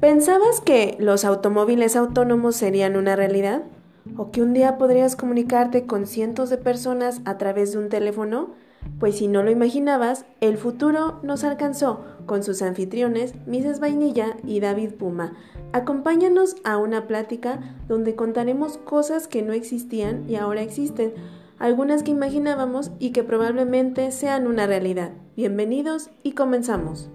¿Pensabas que los automóviles autónomos serían una realidad? ¿O que un día podrías comunicarte con cientos de personas a través de un teléfono? Pues si no lo imaginabas, el futuro nos alcanzó con sus anfitriones, Mrs. Vainilla y David Puma. Acompáñanos a una plática donde contaremos cosas que no existían y ahora existen, algunas que imaginábamos y que probablemente sean una realidad. Bienvenidos y comenzamos.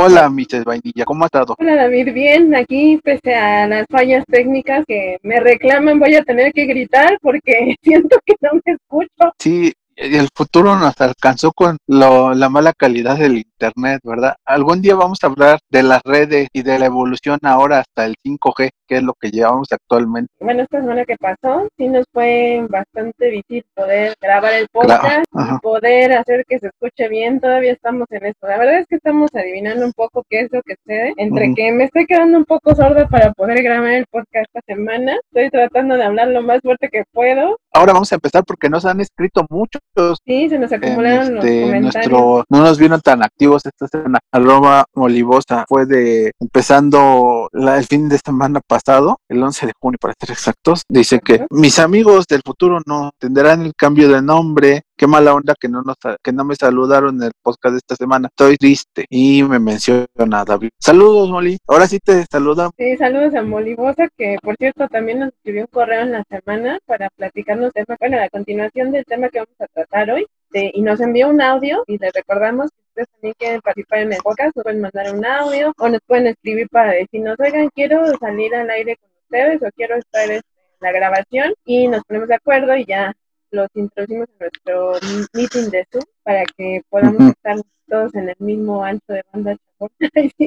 Hola, Mrs. Vainilla, ¿cómo ha estado? Hola, David, bien. Aquí, pese a las fallas técnicas que me reclaman, voy a tener que gritar porque siento que no me escucho. Sí, el futuro nos alcanzó con la mala calidad del internet, ¿verdad? Algún día vamos a hablar de las redes y de la evolución ahora hasta el 5G, que es lo que llevamos actualmente. Bueno, esta semana que pasó, sí nos fue bastante difícil poder grabar el podcast y poder hacer que se escuche bien. Todavía estamos en esto. La verdad es que estamos adivinando un poco qué es lo que sucede. Entre que me estoy quedando un poco sorda para poder grabar el podcast esta semana, estoy tratando de hablar lo más fuerte que puedo. Ahora vamos a empezar porque nos han escrito muchos. Sí, se nos acumularon los este, comentarios. Nuestro, no nos vieron tan activos esta semana. Arroba Molivosa fue de empezando el fin de semana pasado, el 11 de junio para ser exactos. Dice que mis amigos del futuro no tendrán el cambio de nombre. Qué mala onda que no nos, que no me saludaron en el podcast de esta semana. Estoy triste y me menciona David. Saludos, Molly. Ahora sí te saludan. Sí, saludos a Molivosa, que por cierto también nos escribió un correo en la semana para platicarnos de bueno, la continuación del tema que vamos a tratar hoy. y nos envió un audio y le recordamos que ustedes también quieren participar en el podcast, nos pueden mandar un audio o nos pueden escribir para decirnos, oigan, quiero salir al aire con ustedes o quiero estar en la grabación y nos ponemos de acuerdo y ya los introducimos en nuestro meeting de Zoom para que podamos estar todos en el mismo ancho de banda.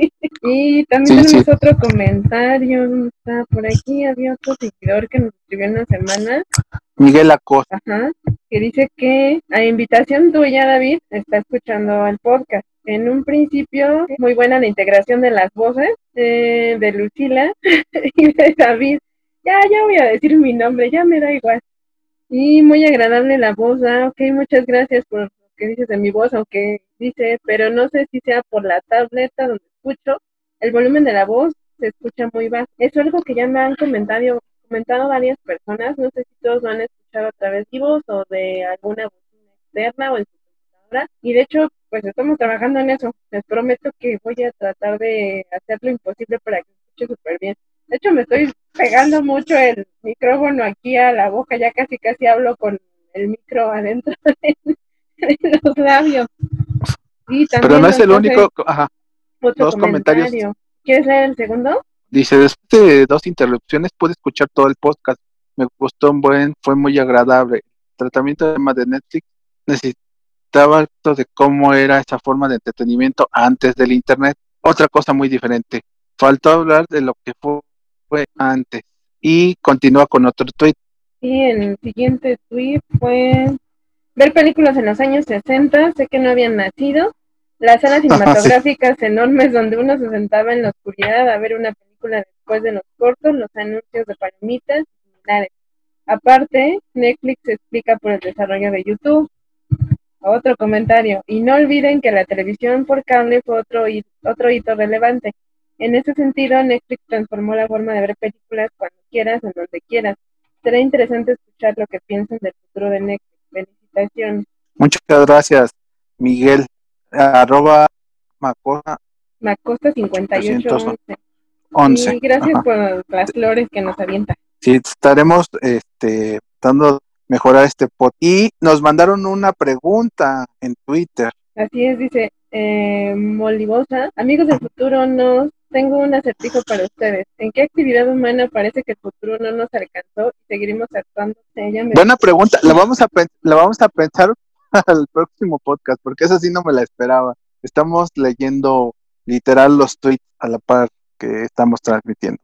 y también tenemos otro comentario, está por aquí, había otro seguidor que nos escribió una semana. Miguel Acosta. Ajá, que dice que a invitación tuya, David, está escuchando el podcast. En un principio, muy buena la integración de las voces eh, de Lucila y de David. Ya, ya voy a decir mi nombre, ya me da igual. Y muy agradable la voz, ah, ok, muchas gracias por lo que dices de mi voz, aunque dice, pero no sé si sea por la tableta donde escucho, el volumen de la voz se escucha muy bajo. Es algo que ya me han comentado, comentado varias personas, no sé si todos lo han escuchado a través de voz o de alguna voz externa o en su computadora, y de hecho, pues estamos trabajando en eso. Les prometo que voy a tratar de hacer lo imposible para que escuche súper bien. De hecho, me estoy pegando mucho el micrófono aquí a la boca, ya casi casi hablo con el micro adentro de, los labios. Pero no es el único, ajá, dos comentarios. ¿Quieres leer el segundo? Dice, después de dos interrupciones pude escuchar todo el podcast. Me gustó un buen, fue muy agradable. El tratamiento de tema de Netflix necesitaba esto de cómo era esa forma de entretenimiento antes del Internet. Otra cosa muy diferente. Faltó hablar de lo que fue fue antes. Y continúa con otro tweet. Y el siguiente tweet fue ver películas en los años 60, sé que no habían nacido. Las salas cinematográficas enormes donde uno se sentaba en la oscuridad a ver una película después de los cortos, los anuncios de palomitas y similares. Aparte, Netflix se explica por el desarrollo de YouTube. Otro comentario. Y no olviden que la televisión por cable fue otro, otro hito relevante. En ese sentido, Netflix transformó la forma de ver películas cuando quieras, en donde quieras. Será interesante escuchar lo que piensan del futuro de Netflix. Felicitaciones. Muchas gracias, Miguel. Arroba Macosta. Macosta 5811. Y gracias por las flores que nos avientan. Sí, estaremos este, dando mejorar este pod. Y nos mandaron una pregunta en Twitter. Así es, dice eh, Molivosa. Amigos del futuro, nos tengo un acertijo para ustedes. ¿En qué actividad humana parece que el futuro no nos alcanzó y seguiremos actuando? Buena pregunta. La vamos a la vamos a pensar al próximo podcast porque esa sí no me la esperaba. Estamos leyendo literal los tweets a la par que estamos transmitiendo.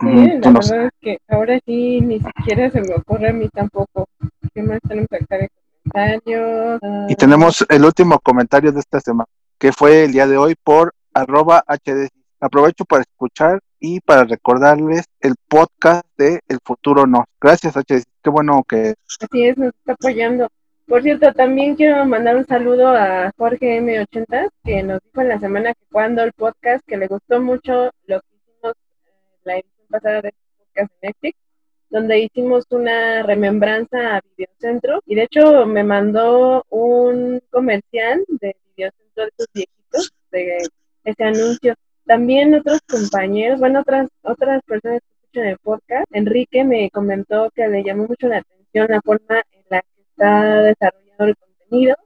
Sí, la verdad es que ahora sí ni siquiera se me ocurre a mí tampoco. ¿Qué más tenemos acá de comentarios? Y tenemos el último comentario de esta semana, que fue el día de hoy por arroba HD Aprovecho para escuchar y para recordarles el podcast de El Futuro No. Gracias, H. Qué bueno que... Así es, nos está apoyando. Por cierto, también quiero mandar un saludo a Jorge M80, que nos dijo en la semana que cuando el podcast, que le gustó mucho lo que hicimos en la edición pasada de este podcast de Netflix, donde hicimos una remembranza a Videocentro. Y de hecho me mandó un comercial de Videocentro de esos viejitos, de ese anuncio. También otros compañeros, bueno, otras, otras personas que escuchan el podcast, Enrique me comentó que le llamó mucho la atención la forma en la que está desarrollando el contenido,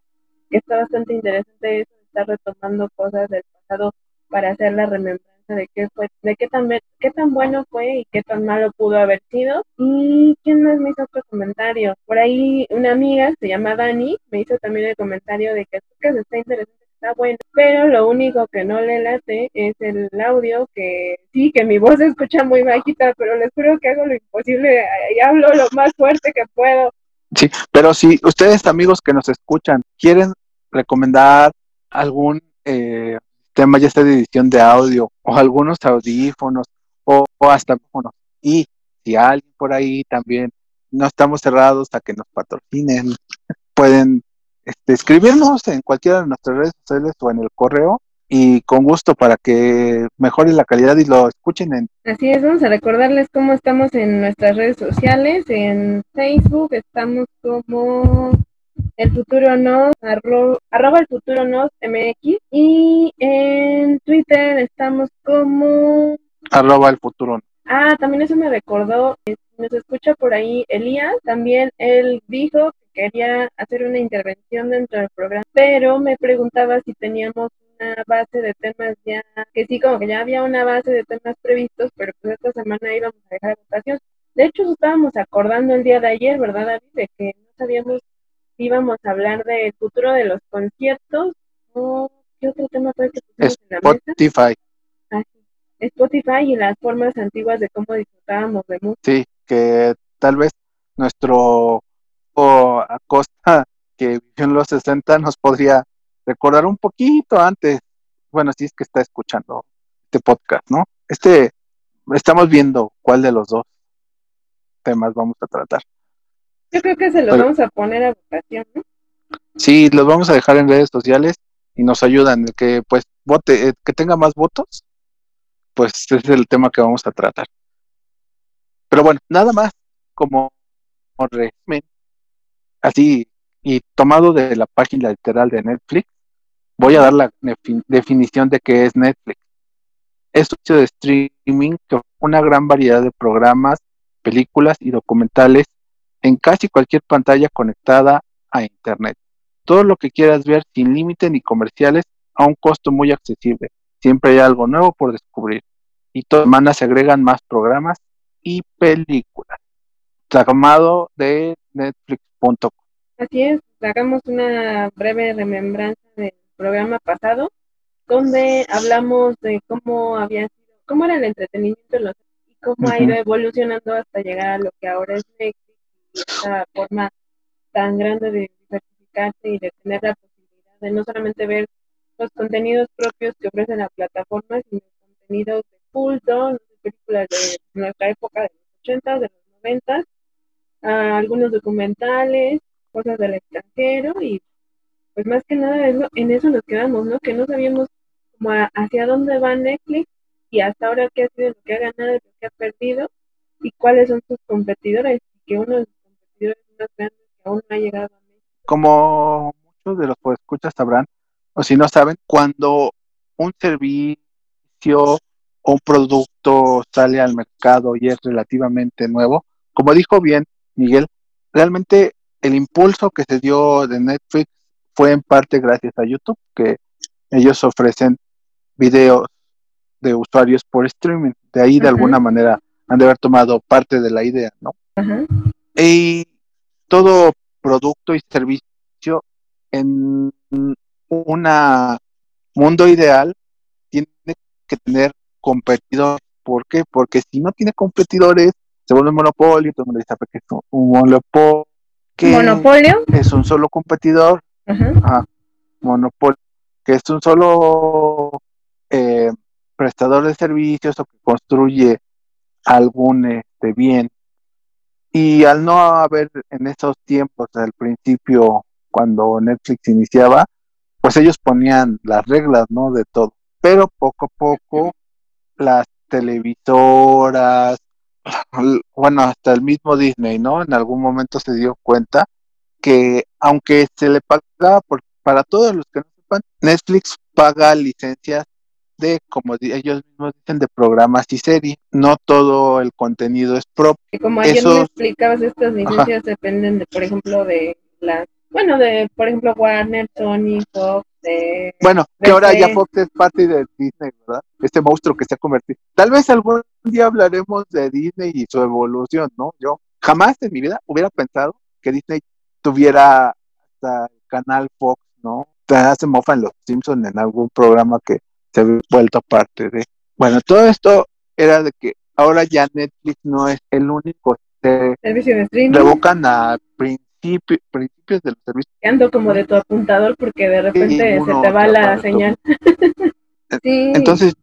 que está bastante interesante eso, está retomando cosas del pasado para hacer la remembranza de qué fue, de qué tan, qué tan bueno fue y qué tan malo pudo haber sido. Y quién más me hizo otro comentario. Por ahí una amiga, se llama Dani, me hizo también el comentario de que que está interesante está bueno, pero lo único que no le late es el audio, que sí, que mi voz se escucha muy bajita, pero les juro que hago lo imposible y hablo lo más fuerte que puedo. Sí, pero si ustedes amigos que nos escuchan quieren recomendar algún eh, tema ya sea de edición de audio o algunos audífonos o, hasta audífonos y si alguien por ahí también no estamos cerrados a que nos patrocinen, pueden este, escribirnos en cualquiera de nuestras redes sociales o en el correo y con gusto para que mejore la calidad y lo escuchen en... Así es, vamos a recordarles cómo estamos en nuestras redes sociales, en Facebook estamos como el futuro nos, arroba el futuro nos mx y en Twitter estamos como... Arroba el futuro. Ah, también eso me recordó, eh, nos escucha por ahí Elías, también él dijo quería hacer una intervención dentro del programa, pero me preguntaba si teníamos una base de temas ya, que sí, como que ya había una base de temas previstos, pero pues esta semana íbamos a dejar votación. De hecho, estábamos acordando el día de ayer, ¿verdad, David? De que no sabíamos si íbamos a hablar del futuro de los conciertos o qué otro tema fue que pusimos en la mesa. Spotify. Ah, Spotify y las formas antiguas de cómo disfrutábamos de música. Sí, que tal vez nuestro Acosta, que vivió en los 60, nos podría recordar un poquito antes, bueno, si es que está escuchando este podcast, ¿no? Este, estamos viendo cuál de los dos temas vamos a tratar. Yo creo que se los vamos a poner a votación, ¿no? Sí, los vamos a dejar en redes sociales y nos ayudan. El que pues vote, eh, que tenga más votos, pues ese es el tema que vamos a tratar. Pero bueno, nada más como resumen, así y tomado de la página literal de Netflix, voy a dar la definición de qué es Netflix. Es un sitio de streaming que una gran variedad de programas, películas y documentales en casi cualquier pantalla conectada a Internet. Todo lo que quieras ver sin límite ni comerciales a un costo muy accesible. Siempre hay algo nuevo por descubrir. Y todas las semanas se agregan más programas y películas. Tramado de netflix.com. Así es, hagamos una breve remembranza del programa pasado, donde hablamos de cómo había sido, cómo era el entretenimiento y cómo ha ido evolucionando hasta llegar a lo que ahora es Netflix y esta forma tan grande de diversificarse y de tener la posibilidad de no solamente ver los contenidos propios que ofrece la plataforma, sino contenidos de culto, películas de nuestra época de los 80, de los 90 algunos documentales, cosas del extranjero y pues más que nada en eso nos quedamos, ¿no? Que no sabíamos como hacia dónde va Netflix y hasta ahora qué ha sido lo que ha ganado y lo que ha perdido y cuáles son sus competidores que uno de sus competidores más grandes que aún no ha llegado a México. Como muchos de los que escuchas sabrán, o si no saben, cuando un servicio o un producto sale al mercado y es relativamente nuevo, como dijo bien Miguel, realmente el impulso que se dio de Netflix fue en parte gracias a YouTube, que ellos ofrecen videos de usuarios por streaming. De ahí, de alguna manera, han de haber tomado parte de la idea, ¿no? Y todo producto y servicio en un mundo ideal tiene que tener competidores. ¿Por qué? Porque si no tiene competidores, se vuelve un monopolio, todo el mundo sabe que es un monopolio. ¿Monopolio? Es un solo competidor. monopolio. Que es un solo eh, prestador de servicios o que construye algún este, bien. Y al no haber en esos tiempos, al principio, cuando Netflix iniciaba, pues ellos ponían las reglas, ¿no? De todo. Pero poco a poco las televisoras, bueno, hasta el mismo Disney, ¿no? En algún momento se dio cuenta que aunque se le pagaba por, para todos los que no sepan, Netflix paga licencias de, como ellos mismos dicen, de programas y series. No todo el contenido es propio. Y como ayer me explicabas, estas licencias dependen, de, por ejemplo, de las, bueno, de, por ejemplo, Warner, Sony, Fox, Bueno, que ahora ya Fox es parte de Disney, ¿verdad? Este monstruo que se ha convertido. Tal vez algún día hablaremos de Disney y su evolución, ¿no? Yo jamás en mi vida hubiera pensado que Disney tuviera hasta el canal Fox, ¿no? Mofa en los Simpsons en algún programa que se ha vuelto parte de. Bueno, todo esto era de que ahora ya Netflix no es el único. Streaming. Revocan a principios de los servicios. Ando como de tu apuntador porque de repente se te va la señal. sí. Entonces,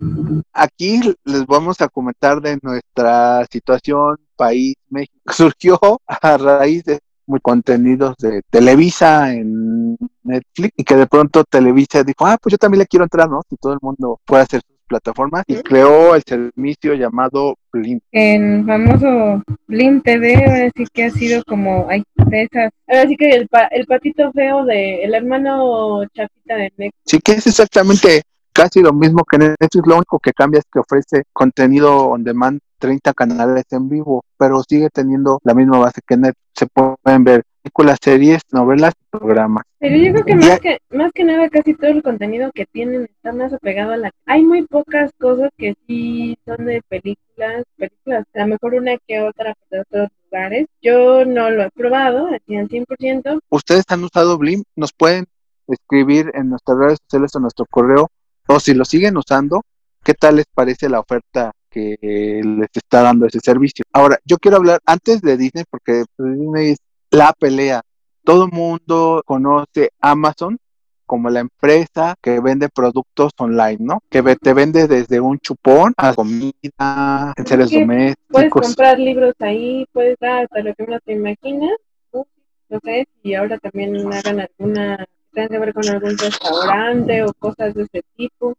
aquí les vamos a comentar de nuestra situación, país, México. Surgió a raíz de muy contenidos de Televisa en Netflix y que de pronto Televisa dijo, ah, pues yo también le quiero entrar, ¿no? Si todo el mundo puede hacer sus plataformas y creó el servicio llamado Blim. En famoso Blim TV, así que ha sido como, ay, de esas, así que el, el patito feo de el hermano chapita de Netflix. Sí, que es exactamente casi lo mismo que Netflix, lo único que cambia es que ofrece contenido on demand 30 canales en vivo, pero sigue teniendo la misma base que Netflix. Se pueden ver películas, series, novelas programas. Pero yo creo que más, que más que nada casi todo el contenido que tienen está más apegado a la... Hay muy pocas cosas que sí son de películas, películas, a lo mejor una que otra de otros lugares. Yo no lo he probado al 100%. ¿Ustedes han usado Blim? Nos pueden escribir en nuestras redes sociales o nuestro correo, o si lo siguen usando, ¿qué tal les parece la oferta que les está dando ese servicio. Ahora, yo quiero hablar antes de Disney, porque Disney es la pelea. Todo mundo conoce Amazon como la empresa que vende productos online, ¿no? Que te vende desde un chupón a comida, en seres domésticos. Puedes comprar libros ahí, puedes dar hasta lo que uno te imagina. No sé si ahora también hagan alguna, tengan que ver con algún restaurante o cosas de ese tipo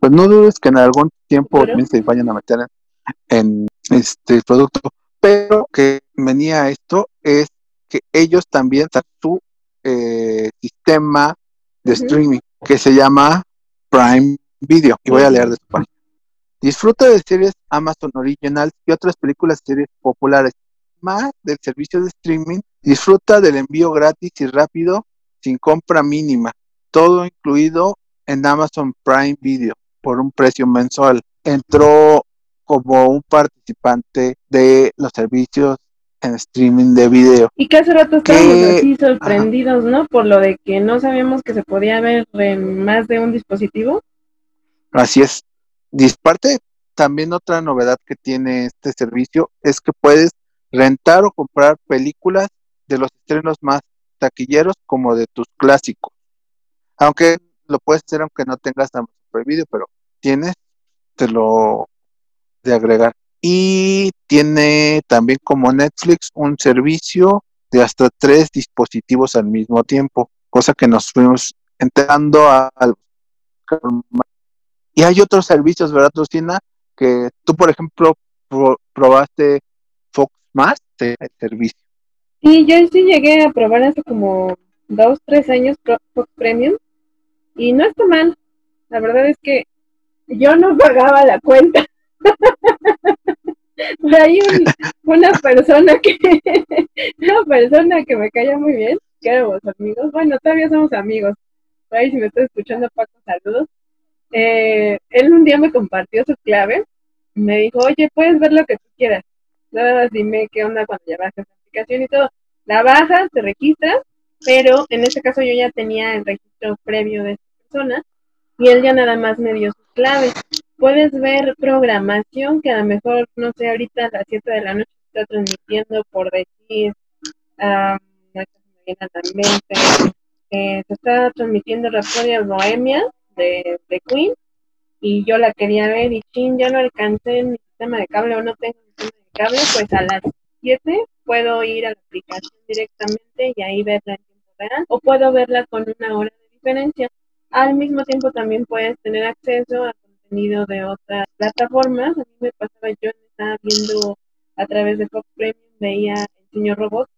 pues no dudes que en algún tiempo se vayan a meter en, este producto. Pero que venía esto es que ellos también están su eh, sistema de streaming que se llama Prime Video. Y voy a leer de su página. Disfruta de series Amazon Originals y otras películas y series populares. Más del servicio de streaming, disfruta del envío gratis y rápido sin compra mínima. Todo incluido en Amazon Prime Video por un precio mensual. Entró como un participante de los servicios en streaming de video. Y que hace rato estábamos así sorprendidos, ¿no? Por lo de que no sabíamos que se podía ver en más de un dispositivo. Así es. Disparte, también otra novedad que tiene este servicio es que puedes rentar o comprar películas de los estrenos más taquilleros como de tus clásicos. Aunque lo puedes hacer aunque no tengas Amazon Prime pero tienes, te lo de agregar. Y tiene también como Netflix un servicio de hasta tres dispositivos al mismo tiempo, cosa que nos fuimos entrando al y hay otros servicios, ¿verdad, Lucina? Que tú, por ejemplo, probaste Fox Más, el servicio. Sí, yo sí llegué a probar hace como dos, tres años Fox Premium y no está mal. La verdad es que yo no pagaba la cuenta. Por ahí una persona que, una persona que me caía muy bien, que éramos amigos, bueno, todavía somos amigos. Por ahí si me estás escuchando, Paco, saludos. Eh, él un día me compartió su clave, me dijo, oye, puedes ver lo que tú quieras. Nada más dime qué onda cuando ya bajas la aplicación y todo. La bajas, te registras, pero en este caso yo ya tenía el registro previo de esta persona y él ya nada más me dio sus claves. Puedes ver programación que a lo mejor, no sé, ahorita a las 7 de la noche está transmitiendo por decir, um, no se me eh, se está transmitiendo Rhapsody Bohemia de, de, Queen y yo la quería ver y chin, ya no alcancé en mi sistema de cable o no tengo sistema de cable, pues a las 7 puedo ir a la aplicación directamente y ahí verla en tiempo real o puedo verla con una hora de diferencia. Al mismo tiempo también puedes tener acceso a contenido de otras plataformas. A mí me pasaba, yo estaba viendo a través de Fox Premium, veía El Señor Robot,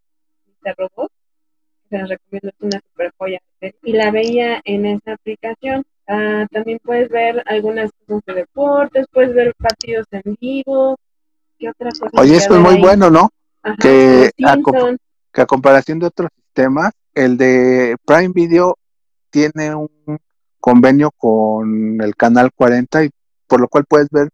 Mr. Robot, se los recomiendo, es una super joya. Y la veía en esa aplicación. Ah, también puedes ver algunas cosas de deportes, puedes ver partidos en vivo. ¿Qué otra cosa? Oye, esto es muy bueno, ¿no? Ajá, que, a, que a comparación de otros sistemas, el de Prime Video tiene un convenio con el canal 40 y por lo cual puedes ver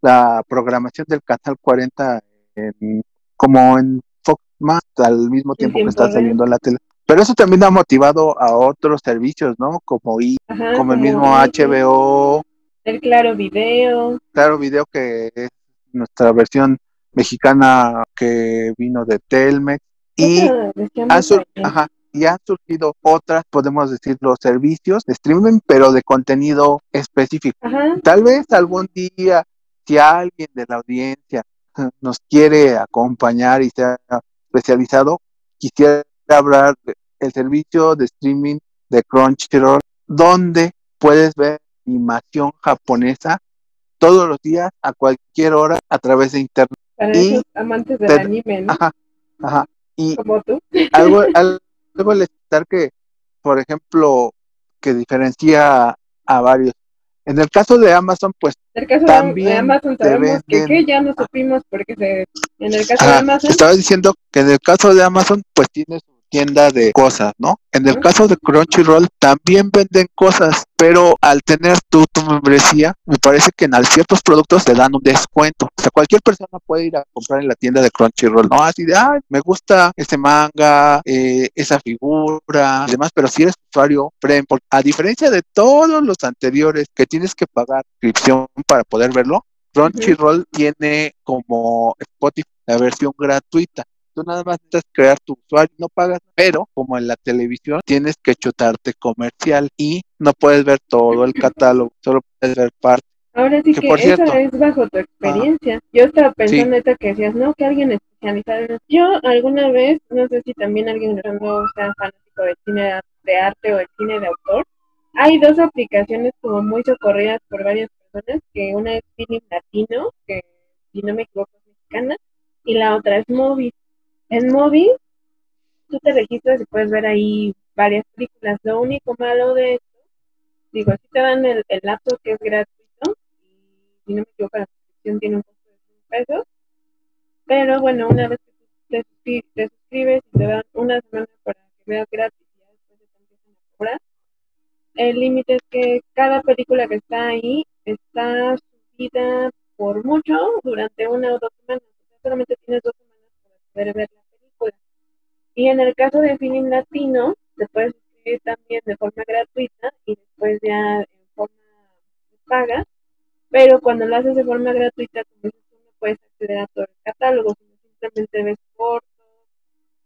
la programación del canal 40 en- como en Fox más al mismo tiempo que está saliendo en la tele. Pero eso también ha motivado a otros servicios, ¿no? Como, I- Ajá, como el mismo HBO, El Claro Video. Claro Video, que es nuestra versión mexicana que vino de Telmex. Y sur- bien. ajá, y han surgido otras, podemos decir, los servicios de streaming, pero de contenido específico. Ajá, Tal vez algún día, si alguien de la audiencia eh, nos quiere acompañar y sea especializado, quisiera hablar del servicio de streaming de Crunchyroll, donde puedes ver animación japonesa todos los días, a cualquier hora, a través de internet. para y esos amantes del anime, ¿no? Ajá, ajá. Y Como tú. algo, algo al estar que, por ejemplo, que diferencia a varios. En el caso de Amazon, pues En el caso de- También de Amazon sabemos que, venden- que ya no supimos porque se, en el caso de Ajá, Amazon, estaba diciendo que en el caso de Amazon, pues tiene tienda de cosas, ¿no? En el caso de Crunchyroll también venden cosas, pero al tener tu membresía, me parece que en ciertos productos te dan un descuento. O sea, cualquier persona puede ir a comprar en la tienda de Crunchyroll, ¿no? Así de, ay, me gusta ese manga, eh, esa figura y demás, pero si eres usuario premium, a diferencia de todos los anteriores que tienes que pagar suscripción para poder verlo, Crunchyroll tiene como Spotify la versión gratuita. Tú nada más necesitas crear tu usuario, no pagas, pero como en la televisión tienes que chutarte comercial y no puedes ver todo el catálogo, solo puedes ver parte. ahora sí que que, por eso cierto- es bajo tu experiencia. Yo estaba pensando Sí. neta que decías, no, que alguien especializado. Yo alguna vez, no sé si también alguien no sea fanático del cine de arte o del cine de autor, hay dos aplicaciones como muy socorridas por varias personas, que una es Film Latino, que si no me equivoco es mexicana, y la otra es Movies. En Movies, tú te registras y puedes ver ahí varias películas. Lo único malo de esto, digo, si te dan el, el laptop que es gratuito, y si no me equivoco, la suscripción tiene un costo de 100 pesos, pero bueno, una vez que te, te suscribes y te dan una semana para que veas gratis y después te empiezan a cobrar, el límite es que cada película que está ahí está subida por mucho durante una o dos semanas. Solamente tienes dos semanas ver la película. Y en el caso de Film Latino, te puedes suscribir también de forma gratuita y después ya en forma paga. Pero cuando lo haces de forma gratuita, como dices no puedes acceder a todo el catálogo, simplemente ves cortos,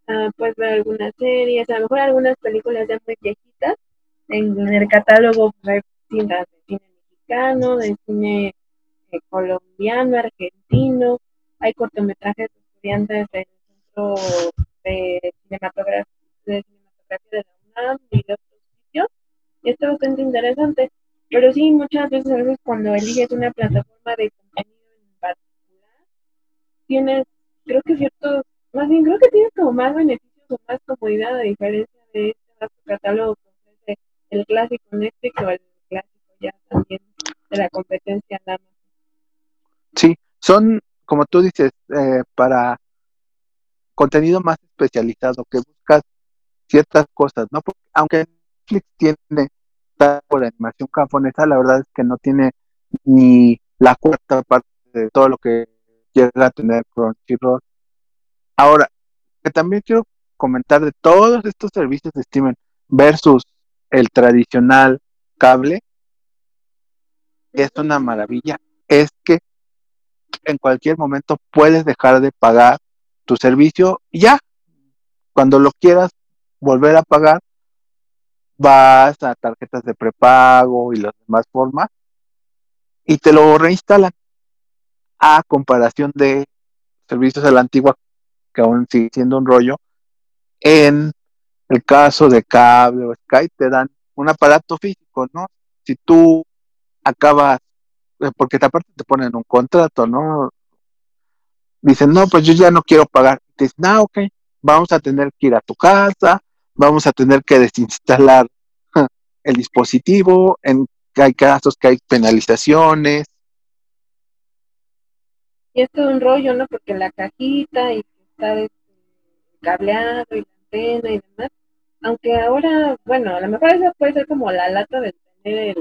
ah, puedes ver algunas series, a lo mejor algunas películas ya muy viejitas. En, el catálogo hay cintas de cine mexicano, de cine eh, colombiano, argentino, hay cortometrajes de estudiantes del Centro de Cinematografía de, cinematografía de la UNAM y de otros sitios. Y esto es bastante interesante. Pero sí, muchas veces, a veces cuando eliges una plataforma de contenido en particular, tienes, creo que ciertos, más bien creo que tienes como más beneficios o más comodidad a diferencia de este vasto catálogo que ofrece el clásico Netflix o el clásico ya también de la competencia en. Sí, son, como tú dices, eh, para contenido más especializado, que buscas ciertas cosas, ¿no? Porque aunque Netflix tiene por animación japonesa, la verdad es que no tiene ni la cuarta parte de todo lo que llega a tener Crunchyroll. Ahora, que también quiero comentar de todos estos servicios de streaming versus el tradicional cable, es una maravilla, es que en cualquier momento puedes dejar de pagar tu servicio y ya, cuando lo quieras volver a pagar, vas a tarjetas de prepago y las demás formas y te lo reinstalan a comparación de servicios a la antigua que aún sigue siendo un rollo en el caso de cable o Sky, te dan un aparato físico, ¿no? Si tú acabas, eh, porque aparte te ponen un contrato, ¿no? Dicen, no, pues yo ya no quiero pagar. Dices, no, ok, vamos a tener que ir a tu casa, vamos a tener que desinstalar el dispositivo, en hay casos que hay penalizaciones. Y esto es un rollo, ¿no? Porque la cajita y está este, cableado y la antena y demás. Aunque ahora, bueno, a lo mejor eso puede ser como la lata de tener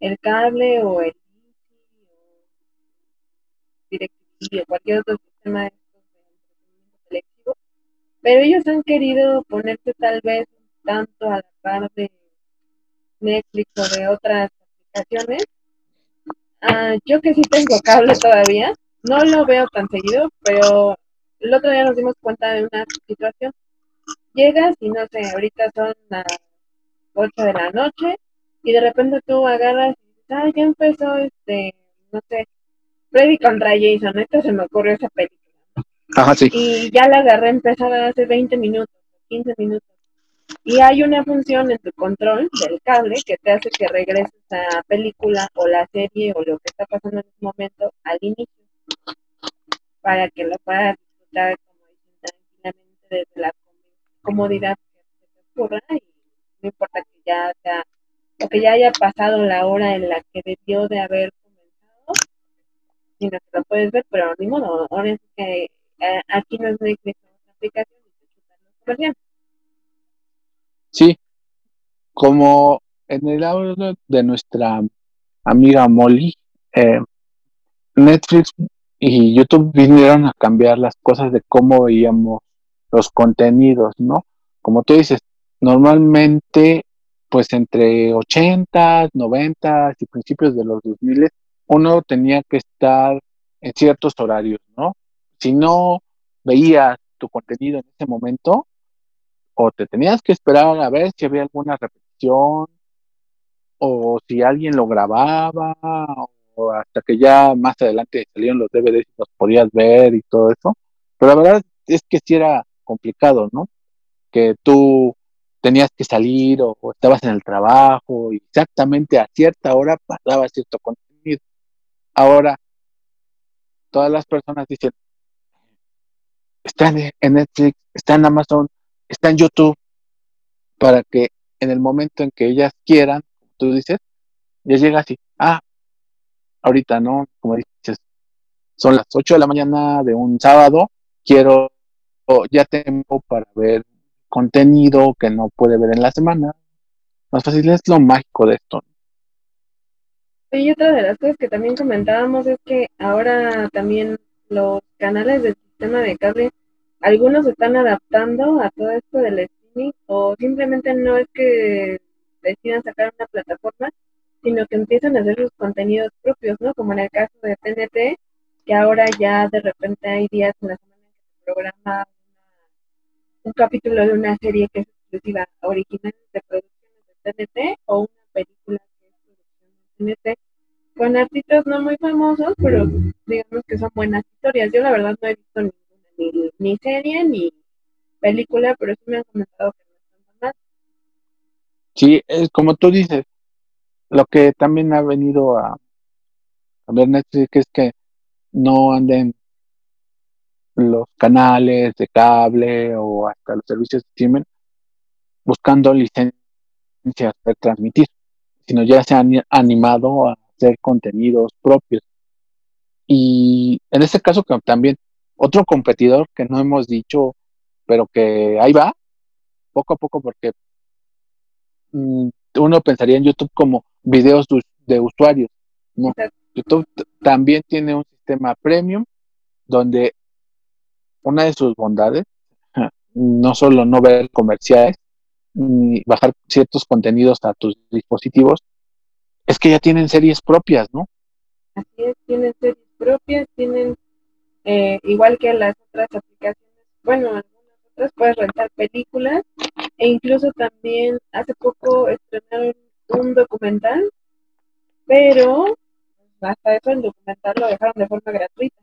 el, cable o el directivo o cualquier otro sistema de entretenimiento selectivo. Pero ellos han querido ponerse tal vez tanto a la par de Netflix o de otras aplicaciones. Ah, yo que sí tengo cable todavía, no lo veo tan seguido, pero el otro día nos dimos cuenta de una situación. Llegas y no sé, ahorita son las 8 de la noche y de repente tú agarras y dices, ah, ya empezó este, no sé, Freddy contra Jason, esto se me ocurrió esa película. Y ya la agarré empezada hace 20 minutos, 15 minutos. Y hay una función en tu control del cable que te hace que regreses a la película o la serie o lo que está pasando en ese momento al inicio para que lo puedas disfrutar como dicen tranquilamente desde la comodidad que te ocurra y no importa que ya sea o que ya haya pasado la hora en la que debió de haber sino que lo puedes ver pero ni modo ahora es que eh, aquí no es una aplicación comerciales Sí, como en el audio de nuestra amiga Molly, eh, Netflix y YouTube vinieron a cambiar las cosas de cómo veíamos los contenidos, ¿no? Como tú dices, normalmente, pues entre 80, 90 y principios de los 2000, uno tenía que estar en ciertos horarios, ¿no? Si no veías tu contenido en ese momento, o te tenías que esperar a ver si había alguna repetición o si alguien lo grababa o hasta que ya más adelante salieron los DVDs y los podías ver y todo eso. Pero la verdad es que sí era complicado, ¿no? Que tú tenías que salir o, estabas en el trabajo y exactamente a cierta hora pasaba cierto contenido. Ahora, todas las personas dicen, están en Netflix, está en Amazon, está en YouTube para que en el momento en que ellas quieran, tú dices, ya llega así, ah, ahorita no, como dices, son las 8 de la mañana de un sábado, quiero, ya tengo para ver contenido que no puede ver en la semana. Más fácil es lo mágico de esto. Y otra de las cosas que también comentábamos es que ahora también los canales del sistema de cable algunos están adaptando a todo esto del streaming o simplemente no es que decidan sacar una plataforma, sino que empiezan a hacer sus contenidos propios, ¿no? Como en el caso de TNT, que ahora ya de repente hay días en la semana que se programa un capítulo de una serie que es exclusiva original de producciones de TNT o una película Con artistas no muy famosos, pero digamos que son buenas historias. Yo la verdad no he visto ni ni, serie ni película, pero sí me han comentado que no están mal. Sí, es como tú dices, lo que también ha venido a, a ver Netflix es que no anden los canales de cable o hasta los servicios de streaming buscando licencias para transmitir, sino ya se han animado a hacer contenidos propios. Y en este caso también otro competidor que no hemos dicho, pero que ahí va, poco a poco, porque mm, uno pensaría en YouTube como videos de, usuarios. No, YouTube también tiene un sistema premium donde una de sus bondades, no solo no ver comerciales, bajar ciertos contenidos a tus dispositivos, es que ya tienen series propias, ¿no? Así es, tienen series propias, tienen eh, igual que las otras aplicaciones, bueno, algunas otras puedes rentar películas e incluso también hace poco estrenaron un documental, pero hasta eso el documental lo dejaron de forma gratuita.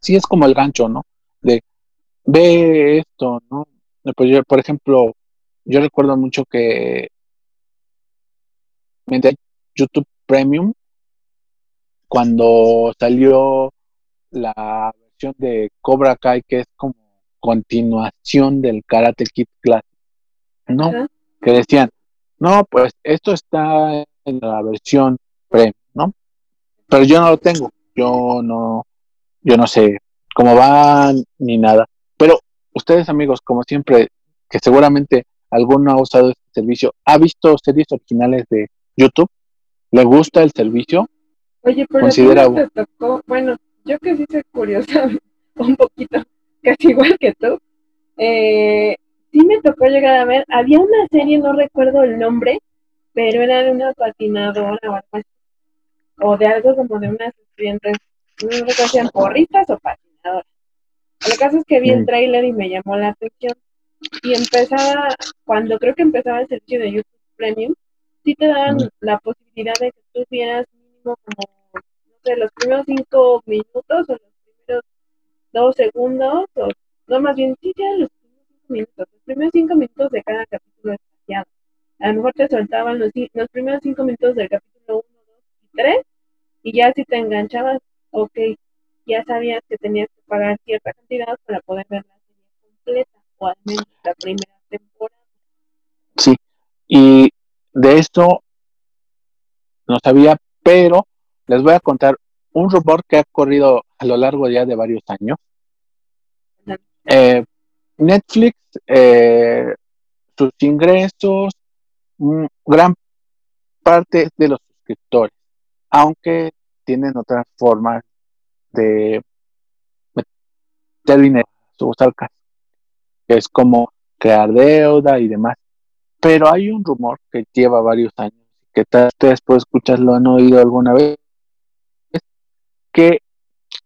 Sí, es como el gancho, ¿no? De ve esto, ¿no? Pues yo, por ejemplo, yo recuerdo mucho que YouTube Premium, cuando salió la versión de Cobra Kai, que es como continuación del Karate Kid Classic, ¿no? Que decían, no, pues esto está en la versión Premium, ¿no? Pero yo no lo tengo, yo no, yo no sé cómo van ni nada. Ustedes amigos, como siempre, que seguramente alguno ha usado este servicio, ¿ha visto series originales de YouTube? ¿Le gusta el servicio? Oye, pero Considera... te tocó, bueno, yo que sí soy curiosa un poquito, casi igual que tú, eh, sí me tocó llegar a ver, había una serie, no recuerdo el nombre, pero era de una patinadora o algo así, o de algo como de unas estudiantes, no sé si hacían porristas o patinadoras. El caso es que vi el mm. tráiler y me llamó la atención. Y empezaba, cuando creo que empezaba el servicio de YouTube Premium, sí te daban la posibilidad de que tú vieras mínimo como, no sé, los primeros cinco minutos o los primeros dos segundos, o no, más bien, sí, ya los primeros cinco minutos, los primeros cinco minutos de cada capítulo espaciado. A lo mejor te soltaban los, los primeros cinco minutos del capítulo uno, dos y tres, y ya si te enganchabas, ok, ya sabías que tenías que pagar cierta cantidad para poder ver la serie completa, o al menos la primera temporada. Sí, y de esto no sabía, pero les voy a contar un rumor que ha corrido a lo largo ya de varios años. Eh, Netflix, eh, sus ingresos, gran parte de los suscriptores, aunque tienen otras formas de meter dinero que es como crear deuda y demás. Pero hay un rumor que lleva varios años, que tal ustedes pueden escucharlo, han oído alguna vez, que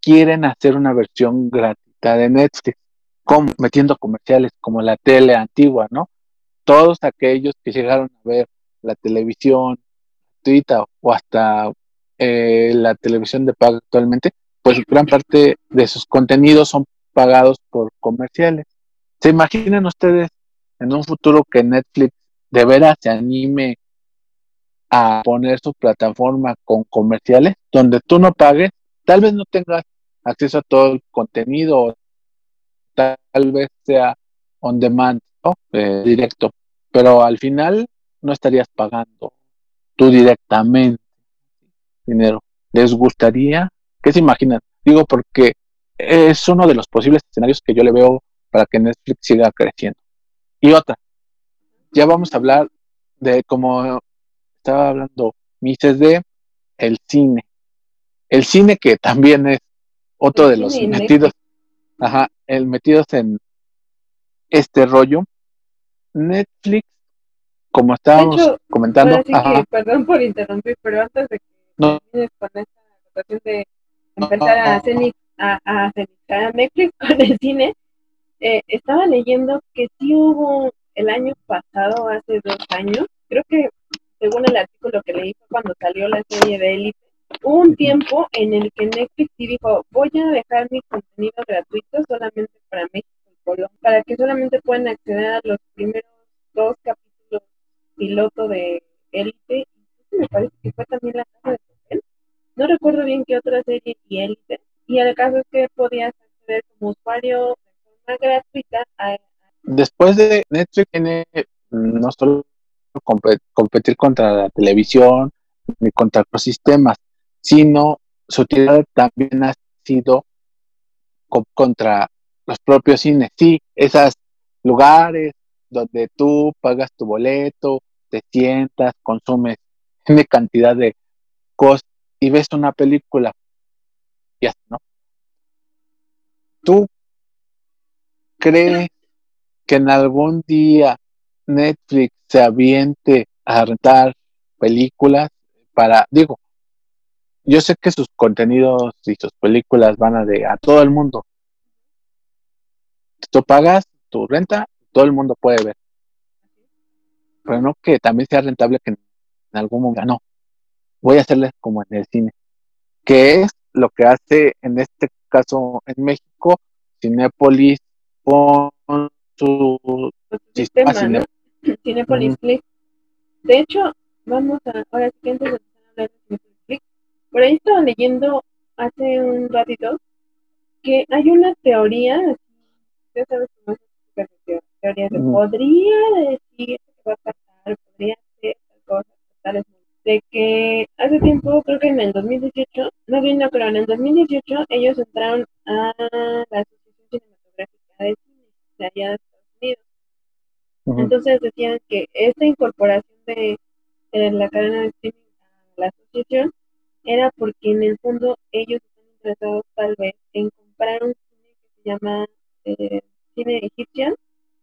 quieren hacer una versión gratuita de Netflix, como, metiendo comerciales como la tele antigua, ¿no? Todos aquellos que llegaron a ver la televisión Twitter o hasta eh, la televisión de pago actualmente, pues gran parte de sus contenidos son pagados por comerciales. ¿Se imaginan ustedes en un futuro que Netflix de veras se anime a poner su plataforma con comerciales donde tú no pagues, tal vez no tengas acceso a todo el contenido, tal vez sea on demand, eh, directo, pero al final no estarías pagando tú directamente dinero. ¿Les gustaría? ¿Qué se imaginan? Digo porque es uno de los posibles escenarios que yo le veo para que Netflix siga creciendo. Y otra, ya vamos a hablar de, como estaba hablando Mises, de el cine. El cine que también es otro de los metidos, ajá, el metidos en este rollo. Netflix, como estábamos comentando. perdón por interrumpir, pero antes de que no. con esta de empezar a, hacer, a, a, a Netflix con el cine, eh, estaba leyendo que sí hubo el año pasado, hace dos años, creo que según el artículo que leí cuando salió la serie de Elite, hubo un tiempo en el que Netflix dijo, voy a dejar mi contenido gratuito solamente para México y Colombia, para que solamente puedan acceder a los primeros dos capítulos piloto de Elite, y me parece que fue también la casa de. No recuerdo bien qué otra serie y y el caso es que podías acceder como usuario de forma gratuita después de Netflix tiene no solo competir contra la televisión ni contra los sistemas, sino su utilidad también ha sido contra los propios cines. Sí, esos lugares donde tú pagas tu boleto, te sientas, consumes una cantidad de cosas y ves una película. Ya, ¿no? ¿Tú crees que en algún día Netflix se aviente a rentar películas para, digo, yo sé que sus contenidos y sus películas van a de a todo el mundo. Tú pagas tu renta, todo el mundo puede ver. Pero no que también sea rentable que en algún momento no. Voy a hacerles como en el cine, que es lo que hace en este caso en México Cinepolis con su sistema, ¿no? Cinepolis Click. De hecho, vamos a, ahora sí que antes de hablar de Cinepolis Click, por ahí estaba leyendo hace un ratito que hay una teoría, ya sabes cómo es teoría de podría decir que va a pasar, podría ser tal cosa, tal de que hace tiempo, creo que en el 2018, no bien no, pero en el 2018 ellos entraron a la Asociación Cinematográfica de Cine de allá de Estados Unidos. Entonces decían que esta incorporación de, la cadena de streaming a la asociación era porque en el fondo ellos están interesados tal vez en comprar un cine que se llama eh, Cine Egyptian,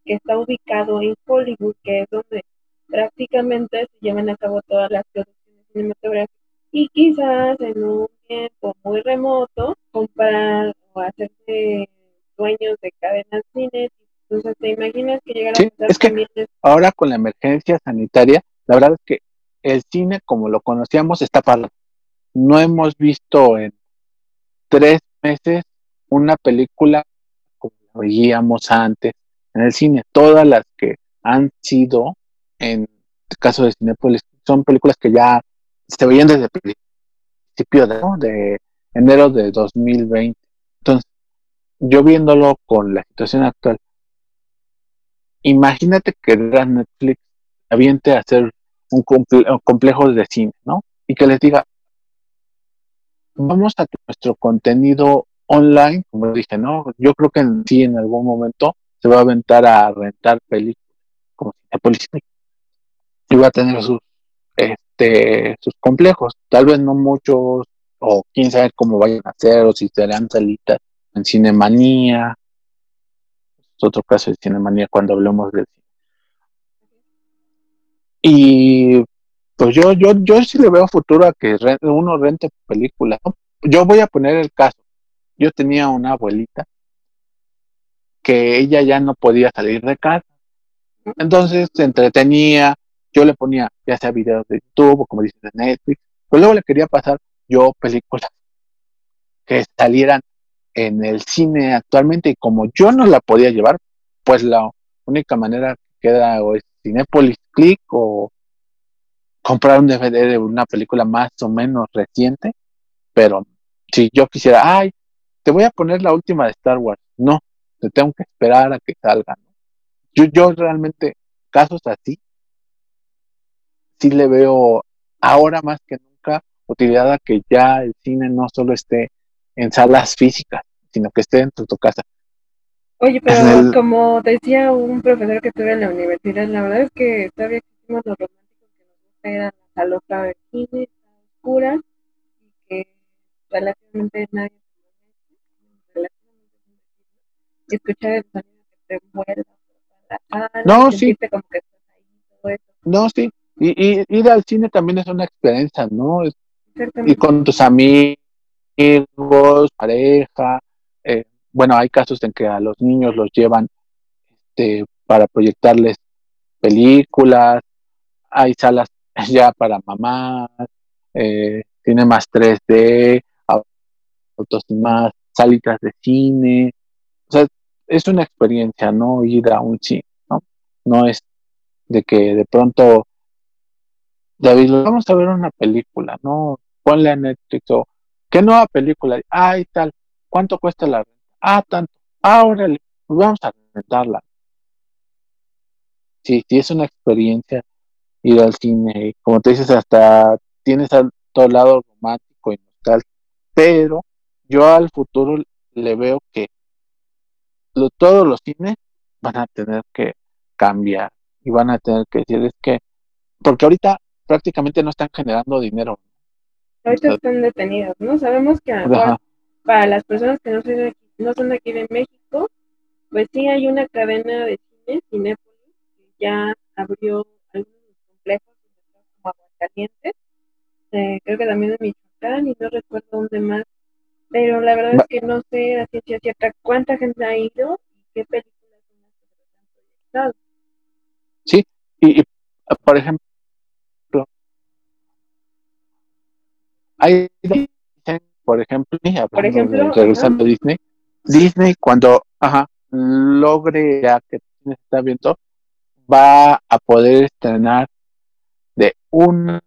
que está ubicado en Hollywood, que es donde prácticamente se llevan a cabo todas las producciones cinematográficas y quizás en un tiempo muy remoto comprar o hacerse dueños de cadenas cines. Entonces, ¿te imaginas que llegara a es que ahora con la emergencia sanitaria, la verdad es que el cine como lo conocíamos está parado. No hemos visto en tres meses una película como la veíamos antes en el cine. Todas las que han sido en el caso de Cinepolis, son películas que ya se veían desde el principio de, enero de 2020. Entonces, yo viéndolo con la situación actual, imagínate que Netflix aviente a hacer un, complejo de cine, ¿no? Y que les diga, vamos a nuestro contenido online, como dije, ¿no? Yo creo que sí en algún momento se va a aventar a rentar películas como Cinepolis va a tener sus, este, sus complejos. Tal vez no muchos, o quién sabe cómo vayan a hacer, o si serán salitas en Cinemanía. Es otro caso de Cinemanía cuando hablemos del cine. Y pues yo, yo, yo sí le veo futuro a que uno rente películas. Yo voy a poner el caso. Yo tenía una abuelita que ella ya no podía salir de casa. Entonces se entretenía, yo le ponía ya sea videos de YouTube o como dices de Netflix, pero luego le quería pasar yo películas que salieran en el cine actualmente y como yo no la podía llevar, pues la única manera que queda o es Cinepolis Click o comprar un DVD de una película más o menos reciente, pero si yo quisiera, ay, te voy a poner la última de Star Wars, no, te tengo que esperar a que salga. Yo, yo realmente, casos así, sí le veo ahora más que nunca utilidad a que ya el cine no solo esté en salas físicas, sino que esté dentro de tu casa. Oye, pero como decía un profesor que tuve en la universidad, la verdad es que todavía existimos los románticos que nos gusta ir a la saloca de cine, oscura, y que relativamente nadie y escuchar el sonido que te muerde no, sí. Como que estás ahí, todo eso. No, sí, y, ir al cine también es una experiencia, ¿no? Y con tus amigos, pareja. Eh, bueno, hay casos en que a los niños los llevan este, para proyectarles películas. Hay salas ya para mamás. Eh, tiene más 3D, autos más, salitas de cine. O sea, es una experiencia, ¿no? Ir a un cine, ¿no? No es de que de pronto David, vamos a ver una película, ¿no? Ponle a Netflix o, ¿qué nueva película? Ay, tal, ¿cuánto cuesta la renta? Ah, tanto. Ah, órale, pues vamos a rentarla. Sí, sí, es una experiencia ir al cine. Como te dices, hasta tienes al todo lado romántico y nostálgico. Pero yo al futuro le veo que todos los cines van a tener que cambiar y van a tener que decir es que porque ahorita prácticamente no están generando dinero. Ahorita están detenidos, ¿no? Sabemos que para las personas que no son, de aquí, no son aquí de México, pues sí hay una cadena de cine, Cinépolis, que ya abrió algunos complejos como Aguascalientes, eh, creo que también en Michoacán y no recuerdo dónde más, pero la verdad es que no sé a ciencia cierta cuánta gente ha ido y qué películas son las que se han proyectado. Sí, y por ejemplo, Hay, por ejemplo, por ejemplo, regresando a Disney, Disney cuando ajá, logre ya que está viendo, va a poder estrenar de una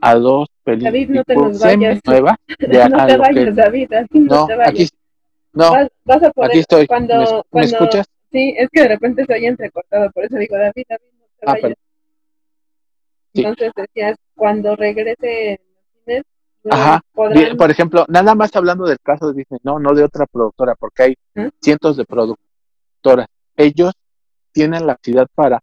a dos películas David, no te nos vayas. nuevas. De no te vayas, David, así no, no, te vayas. aquí, no, vas, vas a poder, aquí estoy. Cuando, ¿Me, escuchas? Sí, es que de repente se oye entrecortado, por eso digo, David, David, no te Ah, vayas. Sí. Entonces decías, cuando regrese en los cines, no Ajá. podrán... Por ejemplo, nada más hablando del caso de Disney, no, no de otra productora, porque hay ¿Mm? cientos de productoras. Ellos tienen la capacidad para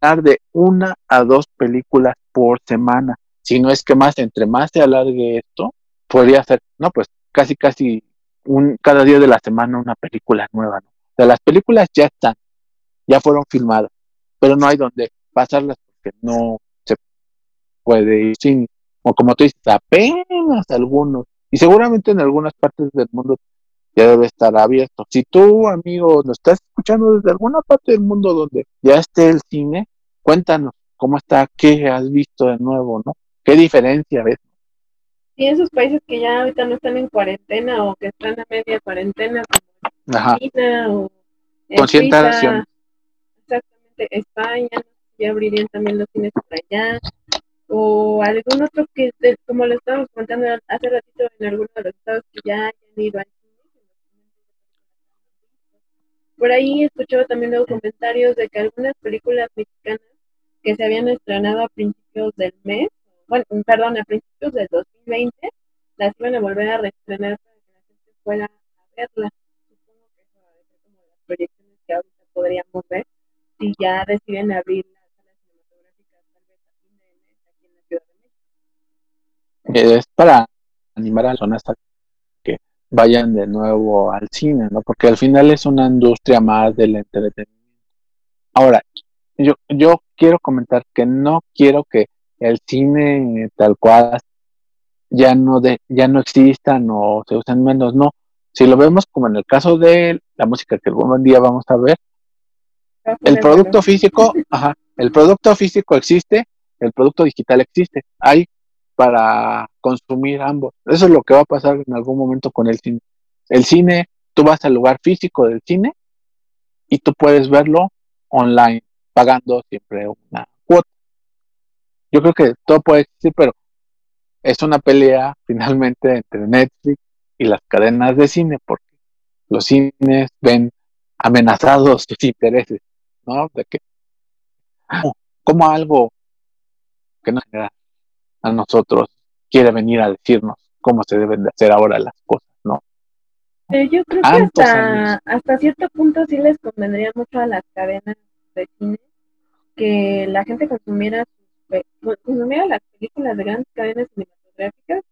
dar de una a dos películas por semana. Si no es que más, entre más se alargue esto, podría ser, no, pues casi, casi un, cada día de la semana una película nueva. ¿no? O sea, las películas ya están, ya fueron filmadas, pero no hay donde pasarlas porque no se puede ir sin, o como tú dices, apenas algunos, y seguramente en algunas partes del mundo ya debe estar abierto. Si tú, amigo, nos estás escuchando desde alguna parte del mundo donde ya esté el cine, cuéntanos cómo está, qué has visto de nuevo, ¿no? ¿Qué diferencia ves? Y esos países que ya ahorita no están en cuarentena o que están a media cuarentena, como China o con cierta exactamente, España, ya abrirían también los cines por allá, o algún otro que, como lo estábamos contando hace ratito, en alguno de los estados que ya hayan ido al. Por ahí he escuchado también luego comentarios de que algunas películas mexicanas que se habían estrenado a principios del mes, bueno, perdón, a principios del 2020, las iban a volver a reestrenar para que la gente fuera a verlas. Supongo que eso va a ser como las proyecciones que ahorita podríamos ver si ya deciden abrir las salas cinematográficas tal vez a fin de mes aquí en la Ciudad de México. Es para animar a las personas a que vayan de nuevo al cine, ¿no? Porque al final es una industria más del entretenimiento. Ahora, yo, yo quiero comentar que no quiero que el cine tal cual ya no de, ya no existan o se usen menos, no. Si lo vemos como en el caso de la música que algún día vamos a ver, el producto físico, ajá, el producto físico existe, el producto digital existe. Hay para consumir ambos. Eso es lo que va a pasar en algún momento con el cine. El cine, tú vas al lugar físico del cine y tú puedes verlo online, pagando siempre una cuota. Yo creo que todo puede existir, pero es una pelea finalmente entre Netflix y las cadenas de cine, porque los cines ven amenazados sus intereses, ¿no? De que como, algo que nos genera a nosotros quiere venir a decirnos cómo se deben de hacer ahora las cosas, ¿no? Eh, yo creo que Tantos hasta, hasta cierto punto sí les convendría mucho a las cadenas de cine que la gente consumiera, bueno, consumiera las películas de grandes cadenas cinematográficas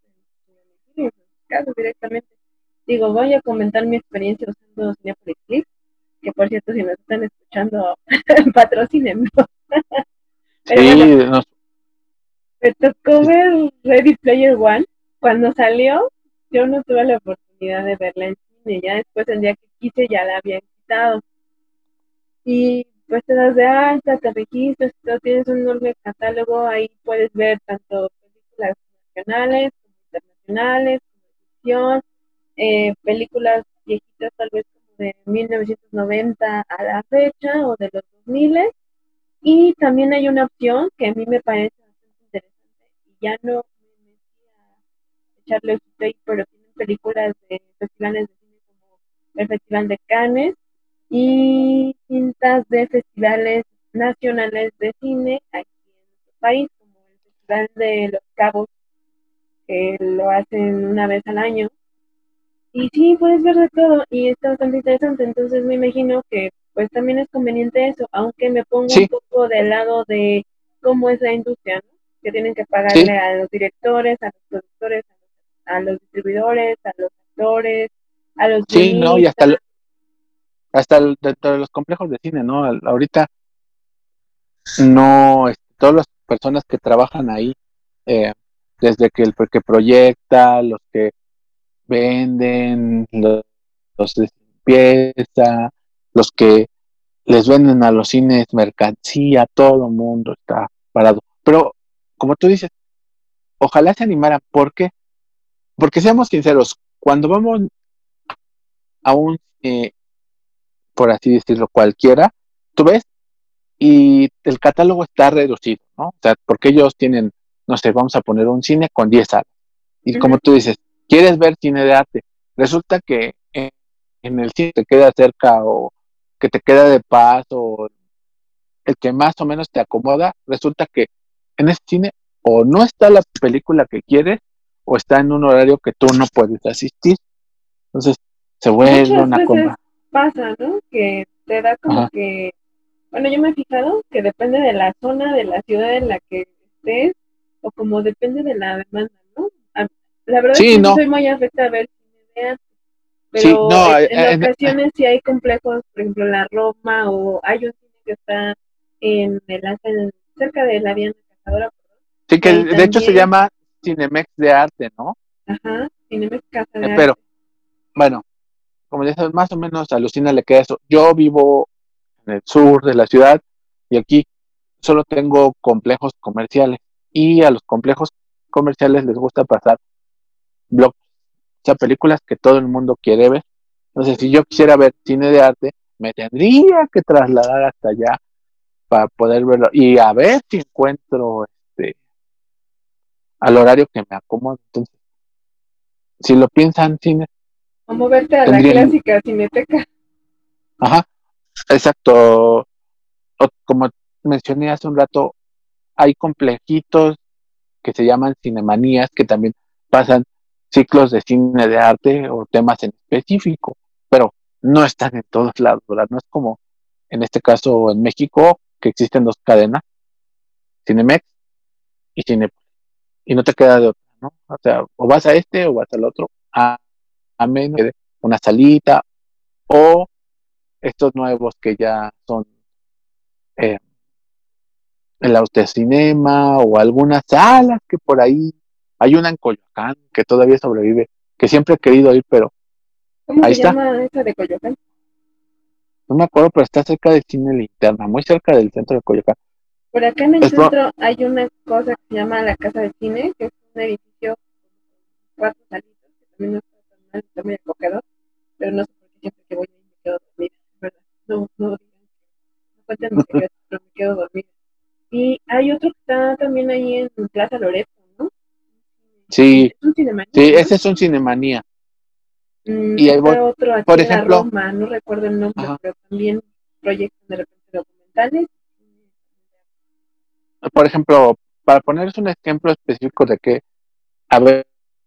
en sus casas directamente. Digo, voy a comentar mi experiencia usando Cinepolis Click, que por cierto, si nos están escuchando, patrocinen. Pero Sí, bueno, nos- me tocó ver Ready Player One. Cuando salió, yo no tuve la oportunidad de verla en cine. Ya después, el día que quise, ya la habían quitado. Y pues te das de alta, te registras, tienes un enorme catálogo. Ahí puedes ver tanto películas nacionales como internacionales, como eh, películas viejitas, tal vez como de 1990 a la fecha o de los 2000 y también hay una opción que a mí me parece bastante interesante y ya no me metí a echarle ojito ahí, pero tienen películas de festivales de cine como el Festival de Cannes y cintas de festivales nacionales de cine aquí en nuestro país, como el Festival de Los Cabos, que lo hacen una vez al año. Y sí, puedes ver de todo y está bastante interesante, entonces me imagino que pues también es conveniente eso, aunque me pongo Sí. un poco del lado de cómo es la industria, ¿no? Que tienen que pagarle Sí. a los directores, a los productores, a los, distribuidores, a los actores, a los sí, no, y hasta, lo- hasta el- dentro de los complejos de cine, ¿no? Ahorita no, este, todas las personas que trabajan ahí, eh, desde que el que proyecta, los que venden, los, los de limpieza, los que les venden a los cines mercancía, todo el mundo está parado. Pero, como tú dices, ojalá se animaran, porque, porque seamos sinceros, cuando vamos a un, eh, por así decirlo, cualquiera, tú ves y el catálogo está reducido, ¿no? O sea, porque ellos tienen, no sé, vamos a poner un cine con 10 salas. Y como tú dices, quieres ver cine de arte, resulta que en, en el cine te queda cerca o que te queda de paz o el que más o menos te acomoda, resulta que en ese cine o no está la película que quieres o está en un horario que tú no puedes asistir. Entonces se vuelve una cosa. Pasa, ¿no? Que te da como que, bueno, yo me he fijado que depende de la zona, de la ciudad en la que estés, o como depende de la demanda, ¿no? La verdad es que no. soy muy afecta a ver cine pero en, ocasiones sí hay complejos, por ejemplo, la Roma, o hay un cine que está en el, cerca de la Diana Sí, que de hecho se llama Cinemex de Arte, ¿no? Ajá, Cinemex Casa de eh, Pero, bueno, como dices, más o menos a Lucina le queda eso. Yo vivo en el sur de la ciudad y aquí solo tengo complejos comerciales y a los complejos comerciales les gusta pasar blogs, o sea, películas que todo el mundo quiere ver. Entonces, si yo quisiera ver cine de arte, me tendría que trasladar hasta allá para poder verlo y a ver si encuentro este al horario que me acomoda. Entonces, si lo piensan cine. Como verte a la clásica cineteca. Ajá, exacto. como mencioné hace un rato, hay complejitos que se llaman cinemanías que también pasan ciclos de cine de arte o temas en específico, pero no están en todos lados, ¿verdad? No es como en este caso en México, que existen dos cadenas, Cinemex y Cinepolis, y no te queda de otra, ¿no? O sea, o vas a este o vas al otro, a, menos de una salita, o estos nuevos que ya son eh, el autocinema o algunas salas que por ahí hay una en Coyoacán que todavía sobrevive, que siempre he querido ir, pero ¿Cómo ahí se está. llama esa de Coyoacán? No me acuerdo, pero está cerca del cine linterna, muy cerca del centro de Coyoacán. Por acá en el centro hay una cosa que se llama la Casa de Cine, que es un edificio con cuatro salitas, que también no está tan mal, está muy acogedor, pero no sé por qué siempre que voy ahí me quedo dormida, ¿verdad? No, no no cuenten mis secretos, pero me quedo dormida. Y hay otro que está también ahí en Plaza Loreto, ¿no? Sí, es un sí, ese es un cinemanía. Mm, y hay otro aquí por ejemplo, Roma, no recuerdo el nombre, pero también proyectos de repente documentales. Por ejemplo, para ponerles un ejemplo específico de que a ver,